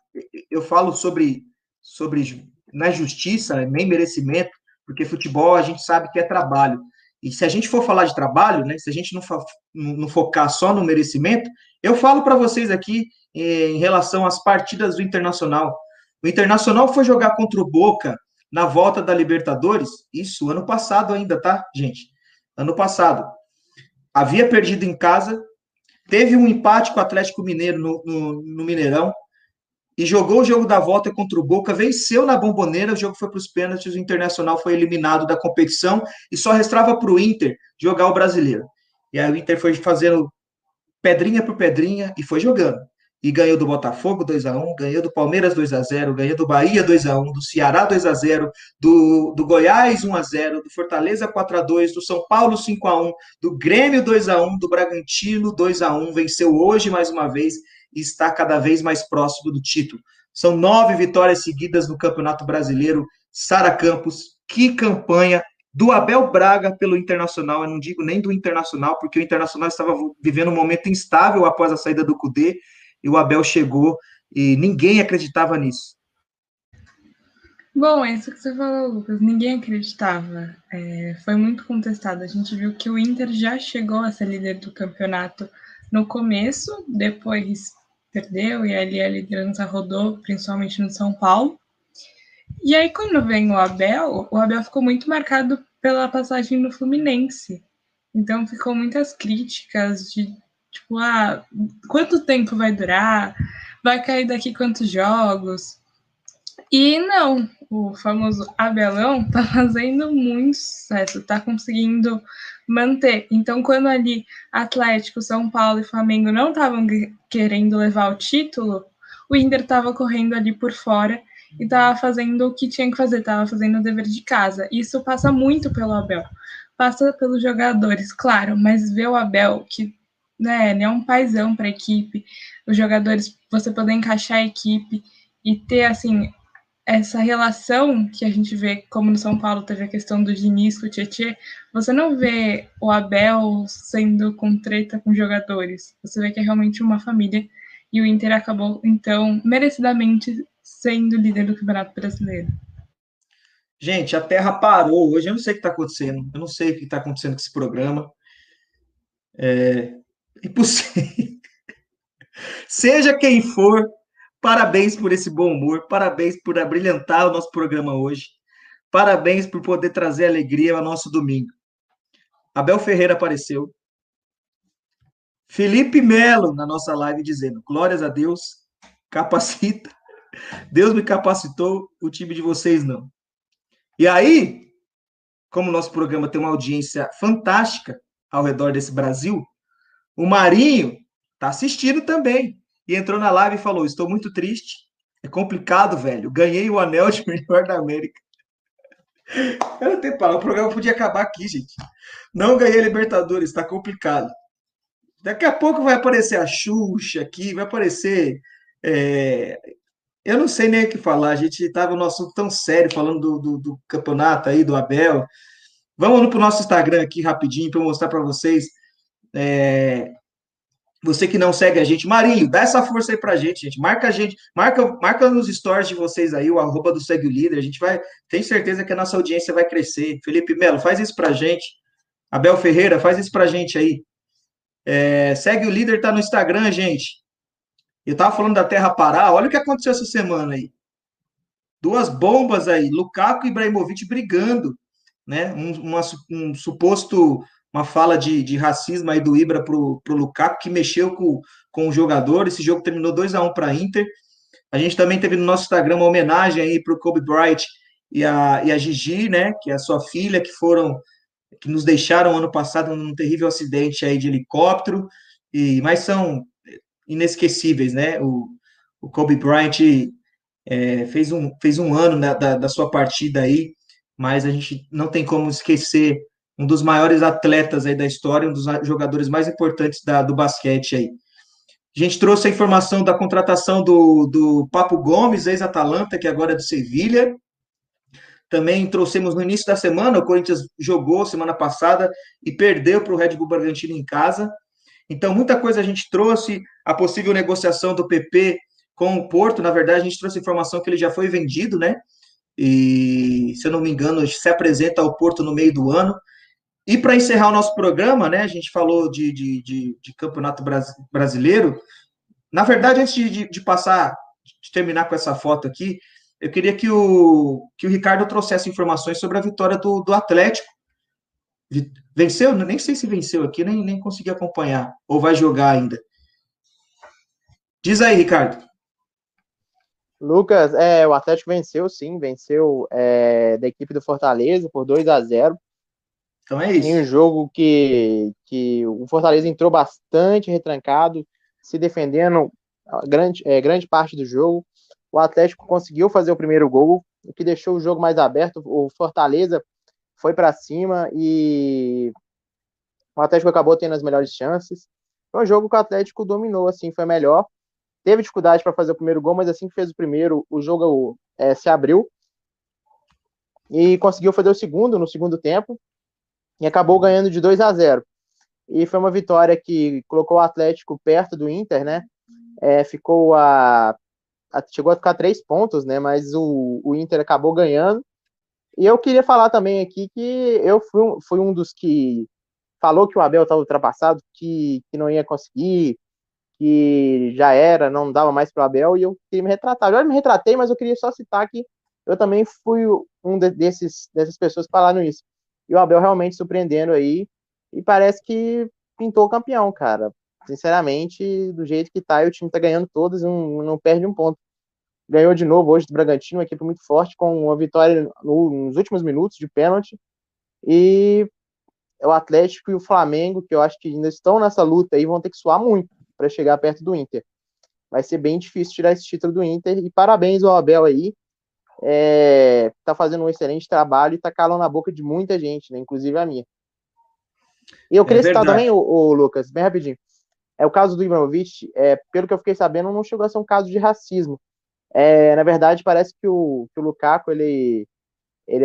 eu falo sobre, sobre na justiça, nem merecimento, porque futebol a gente sabe que é trabalho. E se a gente for falar de trabalho, né, se a gente não, não focar só no merecimento, eu falo para vocês aqui eh, em relação às partidas do Internacional. O Internacional foi jogar contra o Boca na volta da Libertadores, isso ano passado ainda, tá, gente? Ano passado. Havia perdido em casa, teve um empate com o Atlético Mineiro no, no, no Mineirão, e jogou o jogo da volta contra o Boca, venceu na bomboneira, o jogo foi para os pênaltis, o Internacional foi eliminado da competição e só restava para o Inter jogar o brasileiro. E aí o Inter foi fazendo pedrinha por pedrinha e foi jogando e ganhou do Botafogo 2 a 1 ganhou do Palmeiras 2 a 0 ganhou do Bahia 2 a 1 do Ceará 2 a 0 do, do Goiás 1 a 0 do Fortaleza 4 a 2 do São Paulo 5 a 1 do Grêmio 2 a 1 do Bragantino 2 a 1 venceu hoje mais uma vez e está cada vez mais próximo do título. São nove vitórias seguidas no Campeonato Brasileiro. Sara Campos, que campanha do Abel Braga pelo Internacional. Eu não digo nem do Internacional, porque o Internacional estava vivendo um momento instável após a saída do Cudê e o Abel chegou e ninguém acreditava nisso. Bom, é isso que você falou, Lucas. Ninguém acreditava. É, foi muito contestado. A gente viu que o Inter já chegou a ser líder do campeonato no começo, depois perdeu e ali a liderança rodou, principalmente no São Paulo. E aí, quando vem o Abel, o Abel ficou muito marcado pela passagem no Fluminense. Então, ficou muitas críticas de Tipo, ah, quanto tempo vai durar? Vai cair daqui quantos jogos? E não, o famoso Abelão tá fazendo muito sucesso, tá conseguindo manter. Então, quando ali Atlético, São Paulo e Flamengo não estavam querendo levar o título, o Inter estava correndo ali por fora e estava fazendo o que tinha que fazer, estava fazendo o dever de casa. Isso passa muito pelo Abel, passa pelos jogadores, claro, mas ver o Abel que né, ele é um paizão para a equipe, os jogadores, você poder encaixar a equipe e ter, assim, essa relação que a gente vê, como no São Paulo teve a questão do Diniz com o Tietchan, você não vê o Abel sendo com treta com jogadores, você vê que é realmente uma família, e o Inter acabou, então, merecidamente sendo líder do Campeonato Brasileiro. Gente, a Terra parou hoje, eu não sei o que está acontecendo, eu não sei o que está acontecendo com esse programa. É, Impossível. Seja quem for, parabéns por esse bom humor, parabéns por abrilhantar o nosso programa hoje, parabéns por poder trazer alegria ao nosso domingo. Abel Ferreira apareceu. Felipe Melo na nossa live dizendo: glórias a Deus, capacita. Deus me capacitou, o time de vocês não. E aí, como nosso programa tem uma audiência fantástica ao redor desse Brasil, o Marinho tá assistindo também. E entrou na live e falou: Estou muito triste. É complicado, velho. Ganhei o anel de melhor da América. Eu não tenho palavra. O programa podia acabar aqui, gente. Não ganhei a Libertadores, tá complicado. Daqui a pouco vai aparecer a Xuxa aqui, vai aparecer. É... Eu não sei nem o que falar. A gente estava no assunto tão sério, falando do, do, do campeonato aí, do Abel. Vamos para o nosso Instagram aqui rapidinho para mostrar para vocês é, você que não segue a gente, Marinho, dá essa força aí pra gente, gente. Marca a gente, marca, marca nos stories de vocês aí, o arroba do Segue o Líder. A gente vai, tem certeza que a nossa audiência vai crescer. Felipe Melo, faz isso pra gente. Abel Ferreira, faz isso pra gente aí. É, segue o líder, tá no Instagram, gente. Eu tava falando da Terra Pará, olha o que aconteceu essa semana aí. Duas bombas aí, Lukaku e Ibrahimovic brigando, né? Um, uma, um suposto uma fala de, de racismo aí do Ibra pro, pro Lukaku, que mexeu com, com o jogador. Esse jogo terminou 2 a 1 para Inter. A gente também teve no nosso Instagram uma homenagem aí pro Kobe Bryant e a, e a Gigi, né, que é a sua filha, que foram que nos deixaram ano passado num terrível acidente aí de helicóptero, e mas são inesquecíveis, né? O, o Kobe Bryant é, fez, um, fez um ano da, da, da sua partida aí, mas a gente não tem como esquecer um dos maiores atletas aí da história, um dos jogadores mais importantes da, do basquete aí. A gente trouxe a informação da contratação do, do Papo Gomes, ex-Atalanta, que agora é do Sevilha. Também trouxemos no início da semana, o Corinthians jogou semana passada e perdeu para o Red Bull Bragantino em casa. Então, muita coisa a gente trouxe, a possível negociação do PP com o Porto, na verdade, a gente trouxe informação que ele já foi vendido, né? E, se eu não me engano, se apresenta ao Porto no meio do ano. E para encerrar o nosso programa, né, a gente falou de, de, de, de campeonato brasileiro. Na verdade, antes de, de, passar, de terminar com essa foto aqui, eu queria que o, que o Ricardo trouxesse informações sobre a vitória do, do Atlético. Venceu? Nem sei se venceu aqui, nem, nem consegui acompanhar. Ou vai jogar ainda. Diz aí, Ricardo. Lucas, é, o Atlético venceu, sim, venceu é, da equipe do Fortaleza por 2 a 0 então é isso. Em um jogo que, que o Fortaleza entrou bastante retrancado, se defendendo grande, é, grande parte do jogo. O Atlético conseguiu fazer o primeiro gol, o que deixou o jogo mais aberto. O Fortaleza foi para cima e o Atlético acabou tendo as melhores chances. Foi um jogo que o Atlético dominou, assim, foi melhor. Teve dificuldade para fazer o primeiro gol, mas assim que fez o primeiro, o jogo é, se abriu e conseguiu fazer o segundo no segundo tempo e acabou ganhando de 2 a 0. E foi uma vitória que colocou o Atlético perto do Inter, né? É, ficou a, a, chegou a ficar três pontos, né? Mas o, o Inter acabou ganhando. E eu queria falar também aqui que eu fui, fui um dos que falou que o Abel estava ultrapassado, que, que não ia conseguir, que já era, não dava mais para o Abel, e eu queria me retratar. Eu me retratei, mas eu queria só citar que eu também fui um de, desses, dessas pessoas falando isso. E o Abel realmente surpreendendo aí. E parece que pintou o campeão, cara. Sinceramente, do jeito que tá, o time tá ganhando e não, não perde um ponto. Ganhou de novo hoje do Bragantino, uma equipe muito forte, com uma vitória no, nos últimos minutos de pênalti. E o Atlético e o Flamengo, que eu acho que ainda estão nessa luta aí, vão ter que suar muito para chegar perto do Inter. Vai ser bem difícil tirar esse título do Inter. E parabéns ao Abel aí é, tá fazendo um excelente trabalho e tá calando a boca de muita gente, né, inclusive a minha. E eu queria é citar também, o, o, Lucas, bem rapidinho. É o caso do Ibrahimovic, é, pelo que eu fiquei sabendo, não chegou a ser um caso de racismo. É, na verdade, parece que o, que o Lukaku, ele, ele,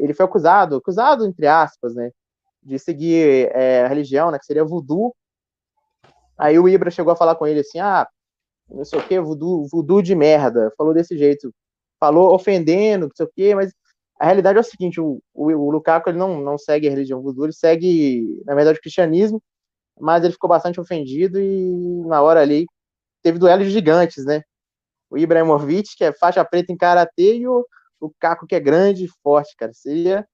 ele foi acusado, acusado entre aspas, né, de seguir é, a religião, né, que seria voodoo. Aí o Ibra chegou a falar com ele assim, ah, não sei o que, voodoo, voodoo de merda, falou desse jeito falou ofendendo, não sei o quê, mas a realidade é o seguinte, o, o, o Lukaku ele não, não segue a religião voodoo, ele segue, na verdade, o cristianismo, mas ele ficou bastante ofendido e na hora ali teve duelos gigantes, né? O Ibrahimovic, que é faixa preta em karatê, e o Lukaku, que é grande e forte, cara. Seria,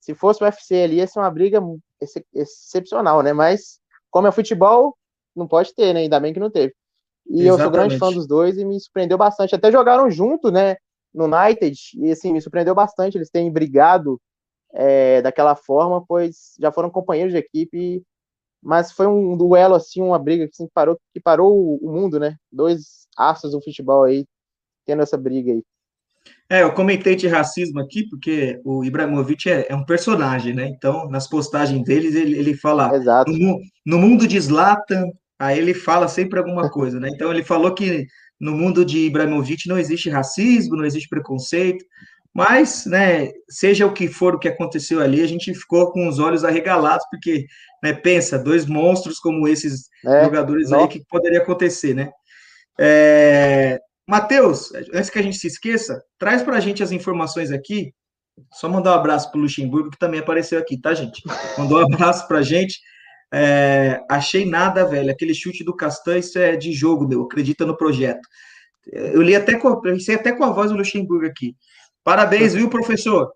se fosse o UFC ali, ia ser uma briga ex excepcional, né? Mas, como é futebol, não pode ter, né? Ainda bem que não teve. E Exatamente. eu sou grande fã dos dois e me surpreendeu bastante. Até jogaram junto, né? No United, e assim, me surpreendeu bastante eles terem brigado é, daquela forma, pois já foram companheiros de equipe, mas foi um duelo, assim, uma briga que, assim, parou, que parou o mundo, né? Dois astros do futebol aí, tendo essa briga aí. É, eu comentei de racismo aqui, porque o Ibrahimovic é, é um personagem, né? Então, nas postagens deles, ele, ele fala no, no, mundo de Zlatan, aí ele fala sempre alguma coisa, né? Então, ele falou que no mundo de Ibrahimovic não existe racismo, não existe preconceito, mas, né, seja o que for o que aconteceu ali, a gente ficou com os olhos arregalados, porque, né, pensa, dois monstros como esses é, jogadores não. aí, que poderia acontecer, né? É... Matheus, antes que a gente se esqueça, traz para a gente as informações aqui, só mandar um abraço para o Luxemburgo, que também apareceu aqui, tá, gente? Mandou um abraço para a gente. É, achei nada, velho. Aquele chute do Castan, isso é de jogo, meu. Acredita no projeto. Eu li até com, pensei até com a voz do Luxemburgo aqui. Parabéns, viu, professor?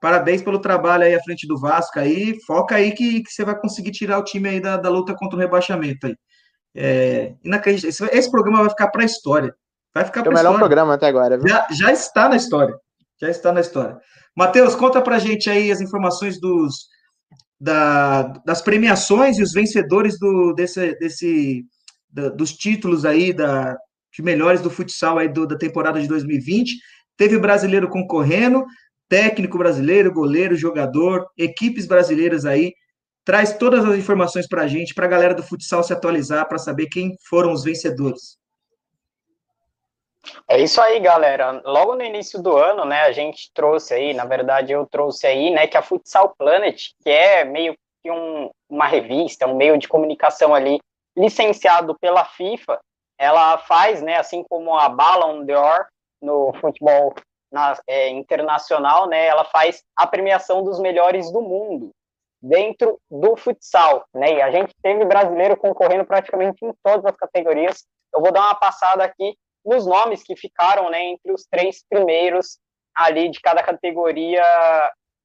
Parabéns pelo trabalho aí à frente do Vasco aí. Foca aí que, que você vai conseguir tirar o time aí da, da luta contra o rebaixamento aí. É, esse, esse programa vai ficar para a história. Vai ficar para é o melhor programa até agora. Viu? Já, já está na história. Já está na história. Matheus, conta pra gente aí as informações dos da, das premiações e os vencedores do, desse, desse, da, dos títulos aí da, de melhores do futsal aí do, da temporada de 2020. Teve brasileiro concorrendo, técnico brasileiro, goleiro, jogador, equipes brasileiras aí. Traz todas as informações para a gente, para a galera do futsal se atualizar, para saber quem foram os vencedores. É isso aí, galera. Logo no início do ano, né, a gente trouxe aí, na verdade, eu trouxe aí, né, que a Futsal Planet, que é meio que um, uma revista, um meio de comunicação ali licenciado pela FIFA, ela faz, né, assim como a Ballon d'Or no futebol na, é, internacional, né, ela faz a premiação dos melhores do mundo dentro do futsal, né, e a gente teve brasileiro concorrendo praticamente em todas as categorias. Eu vou dar uma passada aqui nos nomes que ficaram né, entre os três primeiros ali de cada categoria,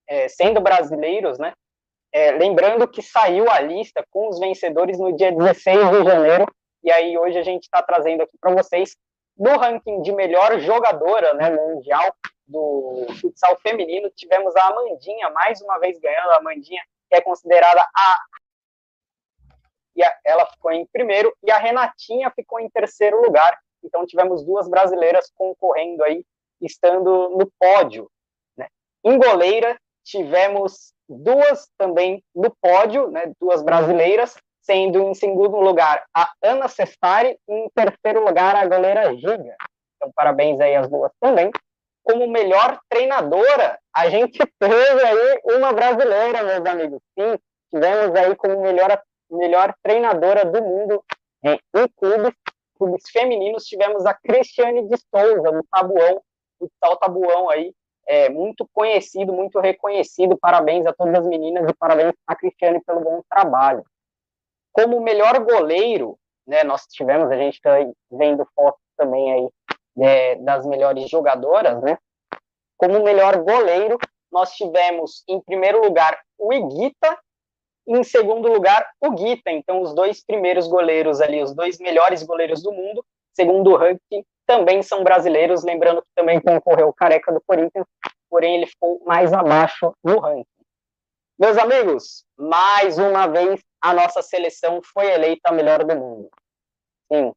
é, sendo brasileiros, né? É, lembrando que saiu a lista com os vencedores no dia 16 de janeiro, e aí hoje a gente está trazendo aqui para vocês no ranking de melhor jogadora né, mundial do futsal feminino, tivemos a Amandinha, mais uma vez ganhando, a Amandinha, que é considerada a e ela ficou em primeiro, e a Renatinha ficou em terceiro lugar. Então tivemos duas brasileiras concorrendo aí, estando no pódio. Né? Em goleira, tivemos duas também no pódio, né? duas brasileiras, sendo em segundo lugar a Ana Cestari e em terceiro lugar a goleira Giga. Então, parabéns aí às duas também. Como melhor treinadora, a gente teve aí uma brasileira, meus amigos. Sim, tivemos aí como melhor, melhor treinadora do mundo em clubes clubes femininos, tivemos a Cristiane de Souza, no Tabuão, o tal Tabuão aí, é, muito conhecido, muito reconhecido. Parabéns a todas as meninas e parabéns a Cristiane pelo bom trabalho. Como melhor goleiro, né, nós tivemos, a gente está vendo fotos também aí é, das melhores jogadoras, né? Como melhor goleiro, nós tivemos em primeiro lugar o Iguita, em segundo lugar, o Guita. Então, os dois primeiros goleiros ali, os dois melhores goleiros do mundo, segundo o ranking, também são brasileiros. Lembrando que também concorreu o Careca do Corinthians, porém ele ficou mais abaixo no ranking. Meus amigos, mais uma vez a nossa seleção foi eleita a melhor do mundo. Sim,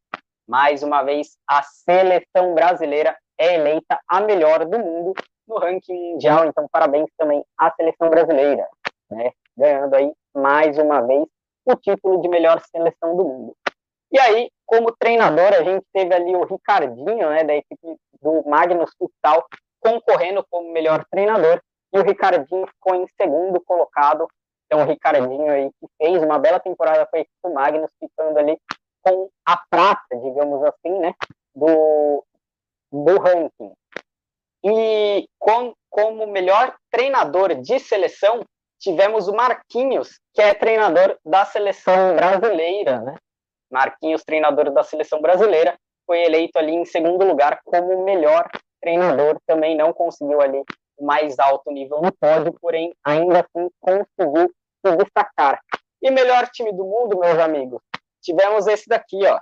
mais uma vez a seleção brasileira é eleita a melhor do mundo no ranking mundial. Então, parabéns também à seleção brasileira, né? ganhando aí mais uma vez o título de melhor seleção do mundo. E aí, como treinador, a gente teve ali o Ricardinho, né, da equipe do Magnus Futsal, concorrendo como melhor treinador, e o Ricardinho ficou em segundo colocado. Então, o Ricardinho aí que fez uma bela temporada com a equipe do Magnus, ficando ali com a prata, digamos assim, né, do, do ranking. E com, como melhor treinador de seleção, tivemos o Marquinhos, que é treinador da seleção brasileira, né? Marquinhos, treinador da seleção brasileira, foi eleito ali em segundo lugar como melhor treinador, também não conseguiu ali o mais alto nível no pódio, porém ainda assim conseguiu se destacar. E melhor time do mundo, meus amigos, tivemos esse daqui, ó.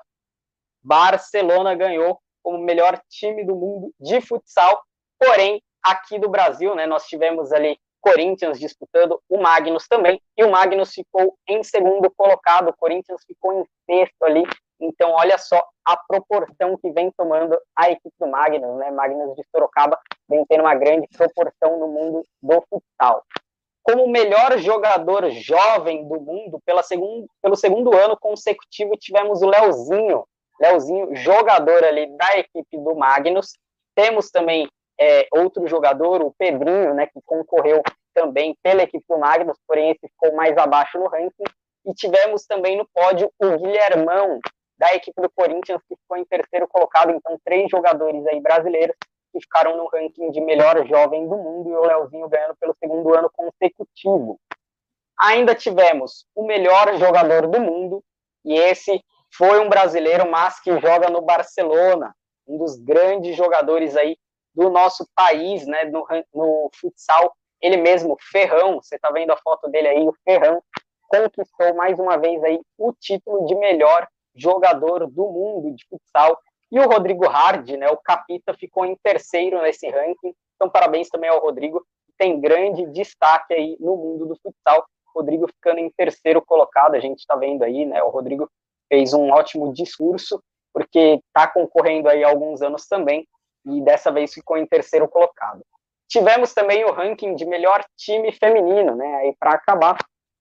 Barcelona ganhou como melhor time do mundo de futsal, porém aqui do Brasil, né, nós tivemos ali Corinthians disputando, o Magnus também, e o Magnus ficou em segundo colocado, o Corinthians ficou em sexto ali, então olha só a proporção que vem tomando a equipe do Magnus, né, Magnus de Sorocaba vem tendo uma grande proporção no mundo do futsal. Como melhor jogador jovem do mundo, pela segundo, pelo segundo ano consecutivo, tivemos o Leozinho, Leozinho, jogador ali da equipe do Magnus, temos também é, outro jogador, o Pedrinho, né, que concorreu também pela equipe do Magnus, porém esse ficou mais abaixo no ranking. E tivemos também no pódio o Guilhermão, da equipe do Corinthians, que ficou em terceiro colocado. Então, três jogadores aí brasileiros que ficaram no ranking de melhor jovem do mundo e o Leozinho ganhando pelo segundo ano consecutivo. Ainda tivemos o melhor jogador do mundo, e esse foi um brasileiro, mas que joga no Barcelona, um dos grandes jogadores aí do nosso país, né, no, no futsal, ele mesmo, Ferrão, você está vendo a foto dele aí, o Ferrão, conquistou mais uma vez aí o título de melhor jogador do mundo de futsal. E o Rodrigo Hard, né, o Capita, ficou em terceiro nesse ranking. Então, parabéns também ao Rodrigo, que tem grande destaque aí no mundo do futsal. Rodrigo ficando em terceiro colocado, a gente está vendo aí, né? O Rodrigo fez um ótimo discurso, porque está concorrendo aí há alguns anos também, e dessa vez ficou em terceiro colocado. Tivemos também o ranking de melhor time feminino, né? Aí para acabar.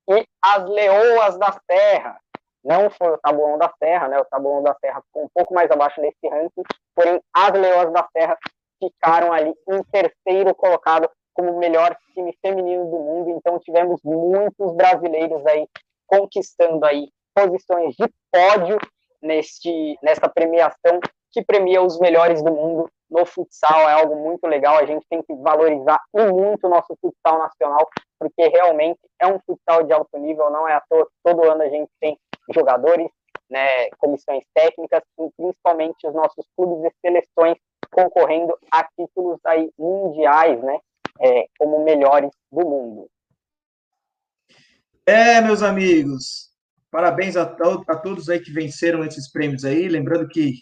E as Leoas da Terra. Não foi o Tabuão da Terra, né? O Tabuão da Terra ficou um pouco mais abaixo nesse ranking, porém as Leoas da Terra ficaram ali em terceiro colocado como melhor time feminino do mundo. Então tivemos muitos brasileiros aí conquistando aí posições de pódio neste nessa premiação que premia os melhores do mundo no futsal, é algo muito legal, a gente tem que valorizar e muito o nosso futsal nacional, porque realmente é um futsal de alto nível, não é à toa que todo ano a gente tem jogadores, né, comissões técnicas e principalmente os nossos clubes e seleções concorrendo a títulos aí mundiais, né, é, como melhores do mundo. É, meus amigos, parabéns a, a todos aí que venceram esses prêmios aí, lembrando que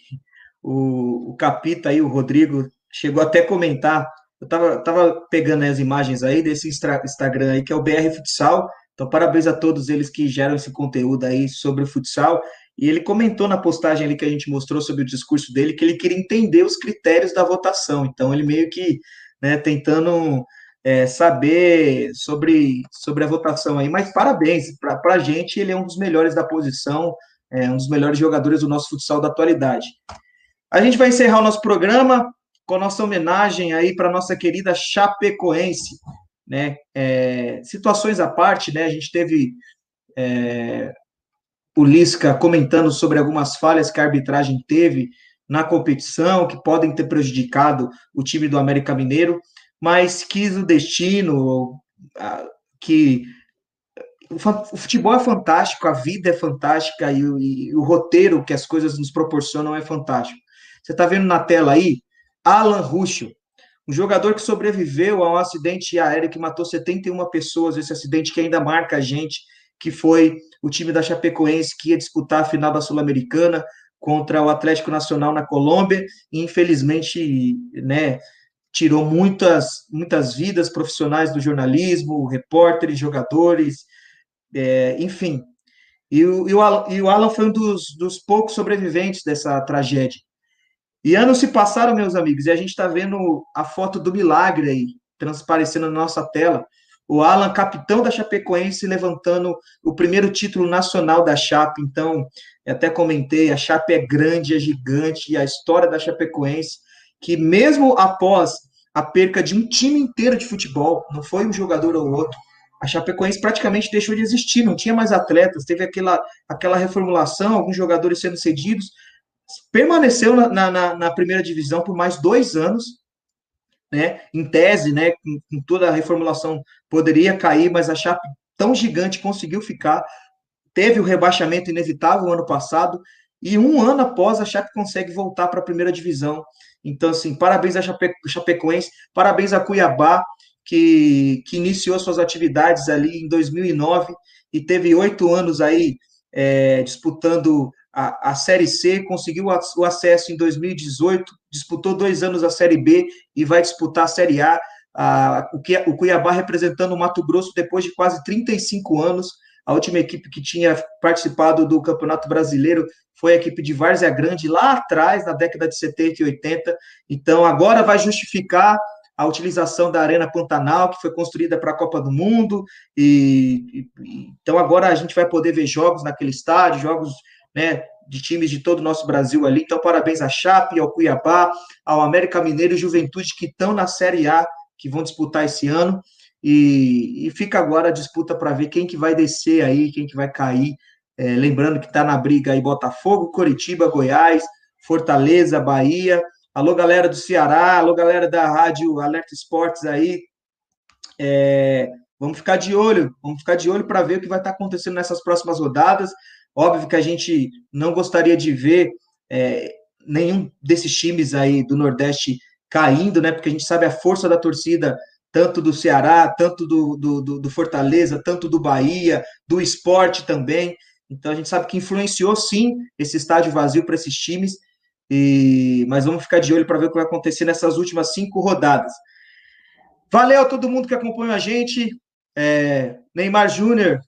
o, o Capita aí, o Rodrigo, chegou até a comentar. Eu tava, tava pegando as imagens aí desse Instagram aí, que é o BR Futsal. Então, parabéns a todos eles que geram esse conteúdo aí sobre o futsal. E ele comentou na postagem ali que a gente mostrou sobre o discurso dele que ele queria entender os critérios da votação. Então, ele meio que, né, tentando é, saber sobre, sobre a votação aí. Mas parabéns, para a gente, ele é um dos melhores da posição, é um dos melhores jogadores do nosso futsal da atualidade. A gente vai encerrar o nosso programa com a nossa homenagem aí para nossa querida Chapecoense, né? É, situações à parte, né? A gente teve é, o Lisca comentando sobre algumas falhas que a arbitragem teve na competição, que podem ter prejudicado o time do América Mineiro, mas quis o destino, que o futebol é fantástico, a vida é fantástica e o, e o roteiro que as coisas nos proporcionam é fantástico. Você está vendo na tela aí Alan Ruschel, um jogador que sobreviveu a um acidente aéreo que matou 71 pessoas, esse acidente que ainda marca a gente, que foi o time da Chapecoense que ia disputar a final da Sul-Americana contra o Atlético Nacional na Colômbia, e infelizmente, né, tirou muitas, muitas vidas profissionais do jornalismo, repórteres, jogadores, é, enfim. E o, e, o Alan, e o Alan foi um dos, dos poucos sobreviventes dessa tragédia. E anos se passaram, meus amigos, e a gente está vendo a foto do milagre aí, transparecendo na nossa tela. O Alan, capitão da Chapecoense, levantando o primeiro título nacional da Chape. Então, até comentei, a Chape é grande, é gigante, e a história da Chapecoense, que mesmo após a perca de um time inteiro de futebol, não foi um jogador ou outro, a Chapecoense praticamente deixou de existir, não tinha mais atletas, teve aquela, aquela reformulação, alguns jogadores sendo cedidos, permaneceu na, na, na, primeira divisão por mais dois anos, né? Em tese, né? Com, com, toda a reformulação poderia cair, mas a Chape tão gigante conseguiu ficar. Teve o rebaixamento inevitável ano passado e um ano após a Chape consegue voltar para a primeira divisão. Então, assim, parabéns a Chape, Chapecoense, parabéns a Cuiabá que, que iniciou suas atividades ali em 2009 e teve oito anos aí é, disputando a, a Série C, conseguiu o acesso em 2018, disputou dois anos a Série B e vai disputar a Série A. a o, que, o Cuiabá representando o Mato Grosso depois de quase 35 anos. A última equipe que tinha participado do Campeonato Brasileiro foi a equipe de Várzea Grande, lá atrás, na década de 70 e 80. Então, agora vai justificar a utilização da Arena Pantanal, que foi construída para a Copa do Mundo, e, e, então agora a gente vai poder ver jogos naquele estádio, jogos né, de times de todo o nosso Brasil ali. Então, parabéns à Chape, ao Cuiabá, ao América Mineiro e Juventude que estão na Série A, que vão disputar esse ano. E, e fica agora a disputa para ver quem que vai descer aí, quem que vai cair. É, lembrando que está na briga aí Botafogo, Coritiba, Goiás, Fortaleza, Bahia. Alô, galera do Ceará, alô, galera da Rádio Alerta Esportes aí. É, vamos ficar de olho, vamos ficar de olho para ver o que vai estar tá acontecendo nessas próximas rodadas. Óbvio que a gente não gostaria de ver é, nenhum desses times aí do Nordeste caindo, né? Porque a gente sabe a força da torcida, tanto do Ceará, tanto do, do, do Fortaleza, tanto do Bahia, do esporte também. Então a gente sabe que influenciou sim esse estádio vazio para esses times. E mas vamos ficar de olho para ver o que vai acontecer nessas últimas cinco rodadas. Valeu a todo mundo que acompanhou a gente. É, Neymar Júnior.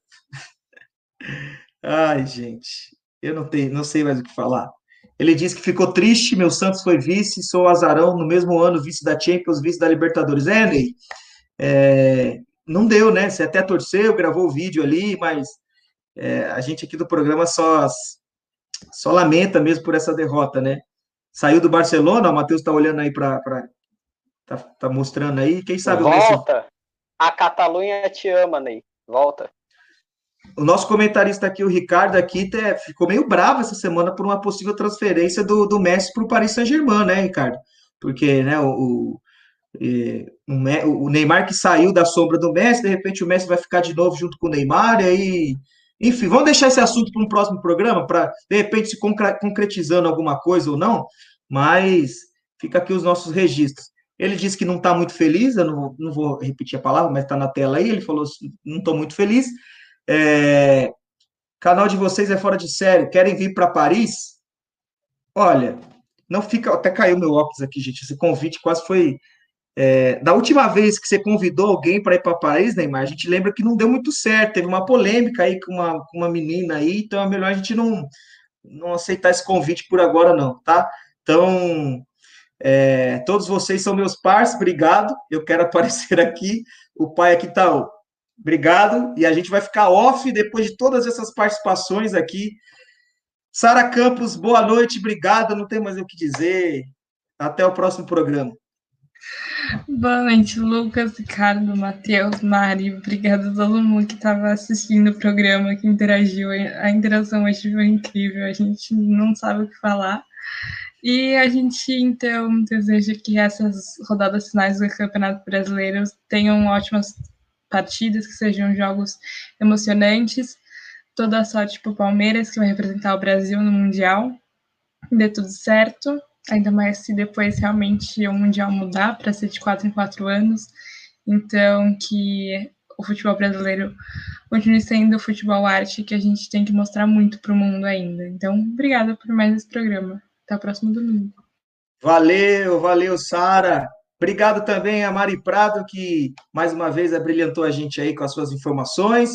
Ai, gente, eu não tenho, não sei mais o que falar. Ele diz que ficou triste, meu Santos foi vice, sou azarão no mesmo ano, vice da Champions, vice da Libertadores. É, Ney, é, não deu, né? Você até torceu, gravou o vídeo ali, mas é, a gente aqui do programa só, só lamenta mesmo por essa derrota, né? Saiu do Barcelona, o Matheus está olhando aí para. Tá, tá mostrando aí, quem sabe Volta! A Catalunha te ama, Ney. Volta. O nosso comentarista aqui, o Ricardo, aqui ficou meio bravo essa semana por uma possível transferência do, do Messi para o Paris Saint-Germain, né, Ricardo? Porque né, o, o, o, Neymar que saiu da sombra do Messi, de repente o Messi vai ficar de novo junto com o Neymar, e aí. Enfim, vamos deixar esse assunto para um próximo programa, para de repente se concretizando alguma coisa ou não, mas fica aqui os nossos registros. Ele disse que não está muito feliz, eu não, não vou repetir a palavra, mas está na tela aí. Ele falou: não estou muito feliz. É, canal de vocês é fora de série. Querem vir para Paris? Olha, não fica. Até caiu meu óculos aqui, gente. Esse convite quase foi. É, da última vez que você convidou alguém para ir para Paris, Neymar, a gente lembra que não deu muito certo. Teve uma polêmica aí com uma, com uma menina aí, então é melhor a gente não, não aceitar esse convite por agora, não, tá? Então, é, todos vocês são meus parceiros, obrigado. Eu quero aparecer aqui. O pai aqui tá Obrigado. E a gente vai ficar off depois de todas essas participações aqui. Sara Campos, boa noite, obrigado. Não tem mais o que dizer. Até o próximo programa. Boa noite, Lucas, Ricardo, Matheus, Mari. Obrigada a todo mundo que estava assistindo o programa, que interagiu. A interação hoje foi incrível. A gente não sabe o que falar. E a gente, então, deseja que essas rodadas finais do Campeonato Brasileiro tenham ótimas partidas, que sejam jogos emocionantes. Toda a sorte para o Palmeiras, que vai representar o Brasil no Mundial. Dê tudo certo, ainda mais se depois realmente o Mundial mudar para ser de quatro em quatro anos. Então, que o futebol brasileiro continue sendo o futebol arte que a gente tem que mostrar muito para o mundo ainda. Então, obrigada por mais esse programa. Até o próximo domingo. Valeu, valeu, Sara. Obrigado também a Mari Prado, que mais uma vez abrilhantou a gente aí com as suas informações.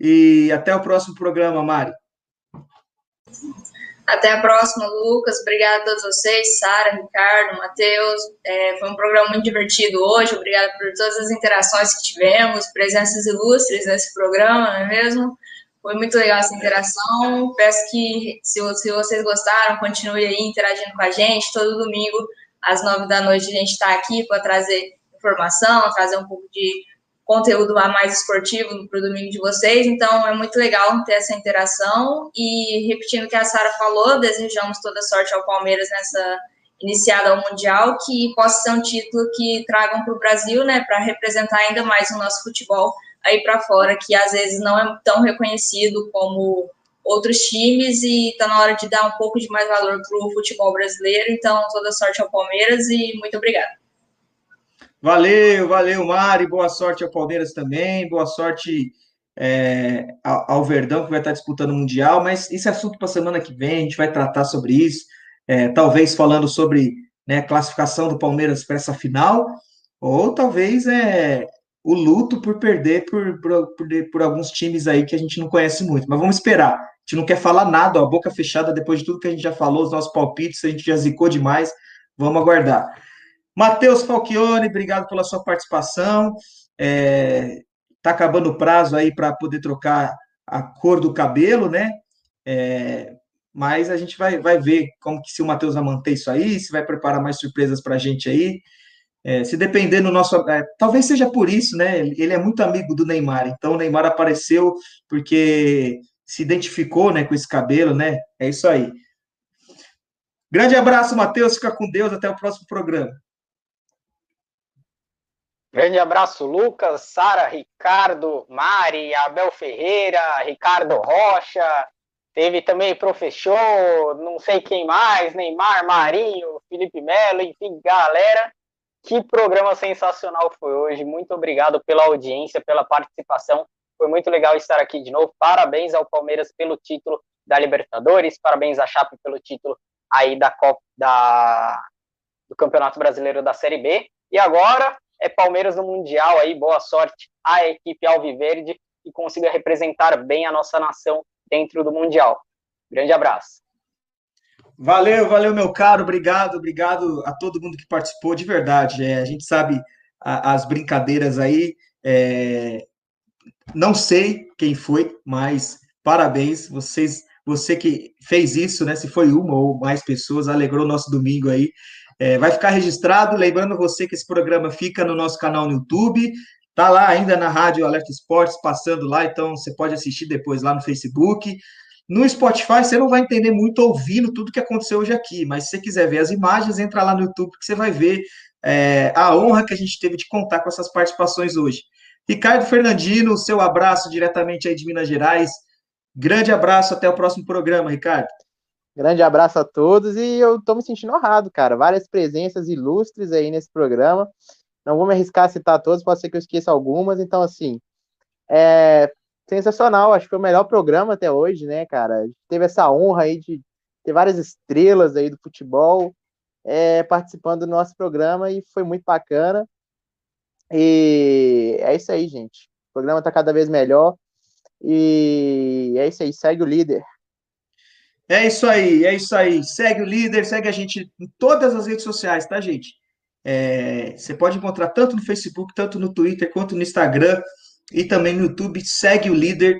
E até o próximo programa, Mari. Até a próxima, Lucas. Obrigada a todos vocês, Sara, Ricardo, Matheus. É, foi um programa muito divertido hoje. Obrigada por todas as interações que tivemos, presenças ilustres nesse programa, não é mesmo? Foi muito legal essa interação. Peço que, se, se vocês gostaram, continue aí interagindo com a gente todo domingo às nove da noite a gente está aqui para trazer informação, trazer um pouco de conteúdo a mais esportivo para o domingo de vocês. Então é muito legal ter essa interação. E repetindo o que a Sara falou, desejamos toda sorte ao Palmeiras nessa iniciada ao Mundial, que possa ser um título que tragam para o Brasil, né, para representar ainda mais o nosso futebol aí para fora, que às vezes não é tão reconhecido como outros times e está na hora de dar um pouco de mais valor para o futebol brasileiro. Então, toda sorte ao Palmeiras e muito obrigada. Valeu, valeu, Mari. Boa sorte ao Palmeiras também. Boa sorte é, ao Verdão, que vai estar disputando o Mundial. Mas esse assunto para a semana que vem, a gente vai tratar sobre isso. É, talvez falando sobre né, classificação do Palmeiras para essa final, ou talvez é, o luto por perder por, por, por, por, alguns times aí que a gente não conhece muito. Mas vamos esperar gente não quer falar nada, a boca fechada, depois de tudo que a gente já falou, os nossos palpites, a gente já zicou demais. Vamos aguardar. Matheus Falchione, obrigado pela sua participação. É, tá acabando o prazo aí para poder trocar a cor do cabelo, né? É, mas a gente vai, vai ver como que se o Matheus vai manter isso aí, se vai preparar mais surpresas para a gente aí. É, se depender do nosso. É, talvez seja por isso, né? Ele é muito amigo do Neymar, então o Neymar apareceu porque se identificou né, com esse cabelo, né? É isso aí. Grande abraço, Matheus. Fica com Deus. Até o próximo programa. Grande abraço, Lucas, Sara, Ricardo, Mari, Abel Ferreira, Ricardo Rocha. Teve também professor, não sei quem mais, Neymar, Marinho, Felipe Melo, enfim, galera. Que programa sensacional foi hoje. Muito obrigado pela audiência, pela participação. Foi muito legal estar aqui de novo. Parabéns ao Palmeiras pelo título da Libertadores, parabéns à Chape pelo título aí da Copa da do Campeonato Brasileiro da Série B. E agora é Palmeiras no Mundial aí, boa sorte à equipe Alviverde e consiga representar bem a nossa nação dentro do Mundial. Grande abraço. Valeu, valeu, meu caro, obrigado, obrigado a todo mundo que participou, de verdade. É, a gente sabe a, as brincadeiras aí, é, não sei quem foi, mas parabéns, vocês, você que fez isso, né? Se foi uma ou mais pessoas, alegrou nosso domingo aí. É, vai ficar registrado, lembrando você que esse programa fica no nosso canal no YouTube, tá lá ainda na Rádio Alerta Esportes, passando lá, então você pode assistir depois lá no Facebook. No Spotify você não vai entender muito ouvindo tudo que aconteceu hoje aqui, mas se você quiser ver as imagens, entra lá no YouTube que você vai ver é, a honra que a gente teve de contar com essas participações hoje. Ricardo Fernandino, seu abraço diretamente aí de Minas Gerais. Grande abraço, até o próximo programa, Ricardo. Grande abraço a todos e eu tô me sentindo honrado, cara. Várias presenças ilustres aí nesse programa. Não vou me arriscar a citar todos, pode ser que eu esqueça algumas. Então, assim, é sensacional. Acho que foi o melhor programa até hoje, né, cara? Teve essa honra aí de ter várias estrelas aí do futebol é, participando do nosso programa e foi muito bacana. E é isso aí, gente. O programa está cada vez melhor. E é isso aí, segue o líder. É isso aí, é isso aí. Segue o líder, segue a gente em todas as redes sociais, tá, gente? É, você pode encontrar tanto no Facebook, tanto no Twitter, quanto no Instagram e também no YouTube. Segue o líder,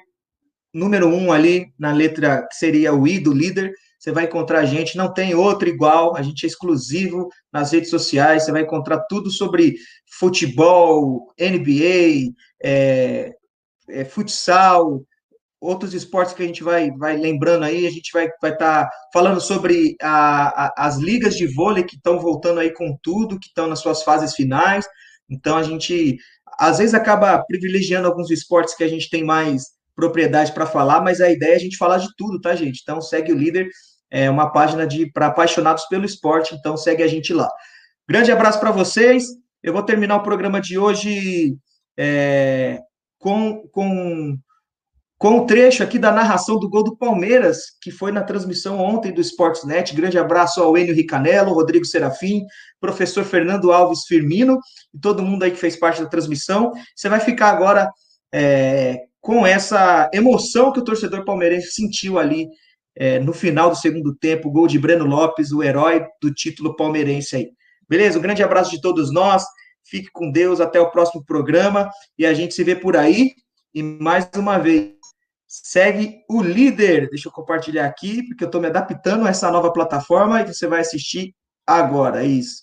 número um ali na letra que seria o I do líder. Você vai encontrar a gente, não tem outro igual, a gente é exclusivo nas redes sociais. Você vai encontrar tudo sobre futebol, NBA, é, é, futsal, outros esportes que a gente vai, vai lembrando aí, a gente vai estar vai tá falando sobre a, a, as ligas de vôlei que estão voltando aí com tudo, que estão nas suas fases finais. Então a gente às vezes acaba privilegiando alguns esportes que a gente tem mais propriedade para falar, mas a ideia é a gente falar de tudo, tá, gente? Então segue o líder, é uma página de para apaixonados pelo esporte, então segue a gente lá. Grande abraço para vocês. Eu vou terminar o programa de hoje é, com, com com o trecho aqui da narração do gol do Palmeiras, que foi na transmissão ontem do Sportsnet. Grande abraço ao Enio Ricanello, Rodrigo Serafim, professor Fernando Alves Firmino e todo mundo aí que fez parte da transmissão. Você vai ficar agora é, com essa emoção que o torcedor palmeirense sentiu ali é, no final do segundo tempo, gol de Breno Lopes, o herói do título palmeirense aí. Beleza? Um grande abraço de todos nós. Fique com Deus, até o próximo programa e a gente se vê por aí. E mais uma vez, segue o líder. Deixa eu compartilhar aqui, porque eu estou me adaptando a essa nova plataforma e você vai assistir agora. É isso.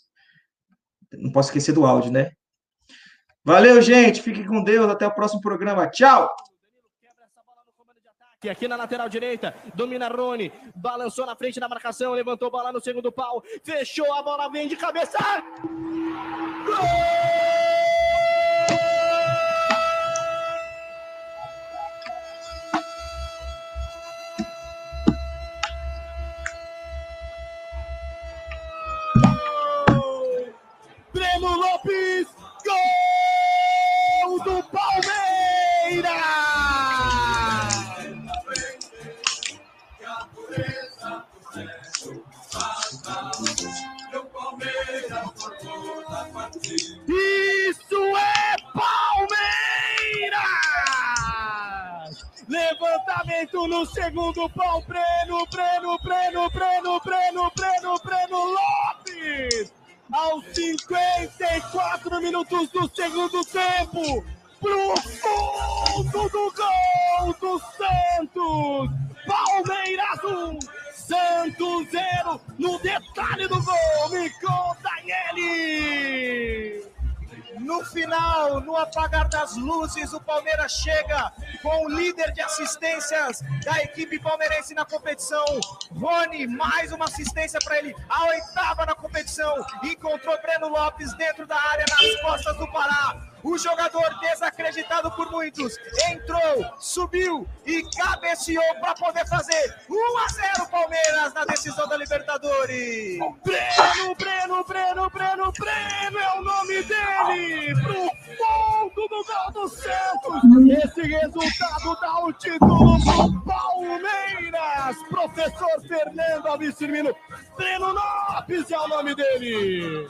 Não posso esquecer do áudio, né? Valeu, gente. Fique com Deus. Até o próximo programa. Tchau. E aqui na lateral direita, domina Rony, balançou na frente da marcação, levantou bola no segundo pau, fechou a bola, vem de cabeça. Gol! Levantamento no segundo pau, Breno, Breno, Breno, Breno, Breno, Breno, Breno Lopes! aos 54 minutos do segundo tempo, pro fundo do gol do Santos. Palmeiras 1, Santos 0, no detalhe do gol, me conta ele! No final, no apagar das luzes, o Palmeiras chega com o líder de assistências da equipe palmeirense na competição. Rony, mais uma assistência para ele, a oitava na competição. Encontrou Breno Lopes dentro da área, nas costas do Pará. O jogador desacreditado por muitos entrou, subiu e cabeceou para poder fazer 1 a 0 Palmeiras na decisão da Libertadores. Breno, Breno, Breno, Breno, Breno é o nome dele. Pro fundo do gol do Santos. Esse resultado dá o título pro Palmeiras. Professor Fernando Alves. Breno Lopes é o nome dele.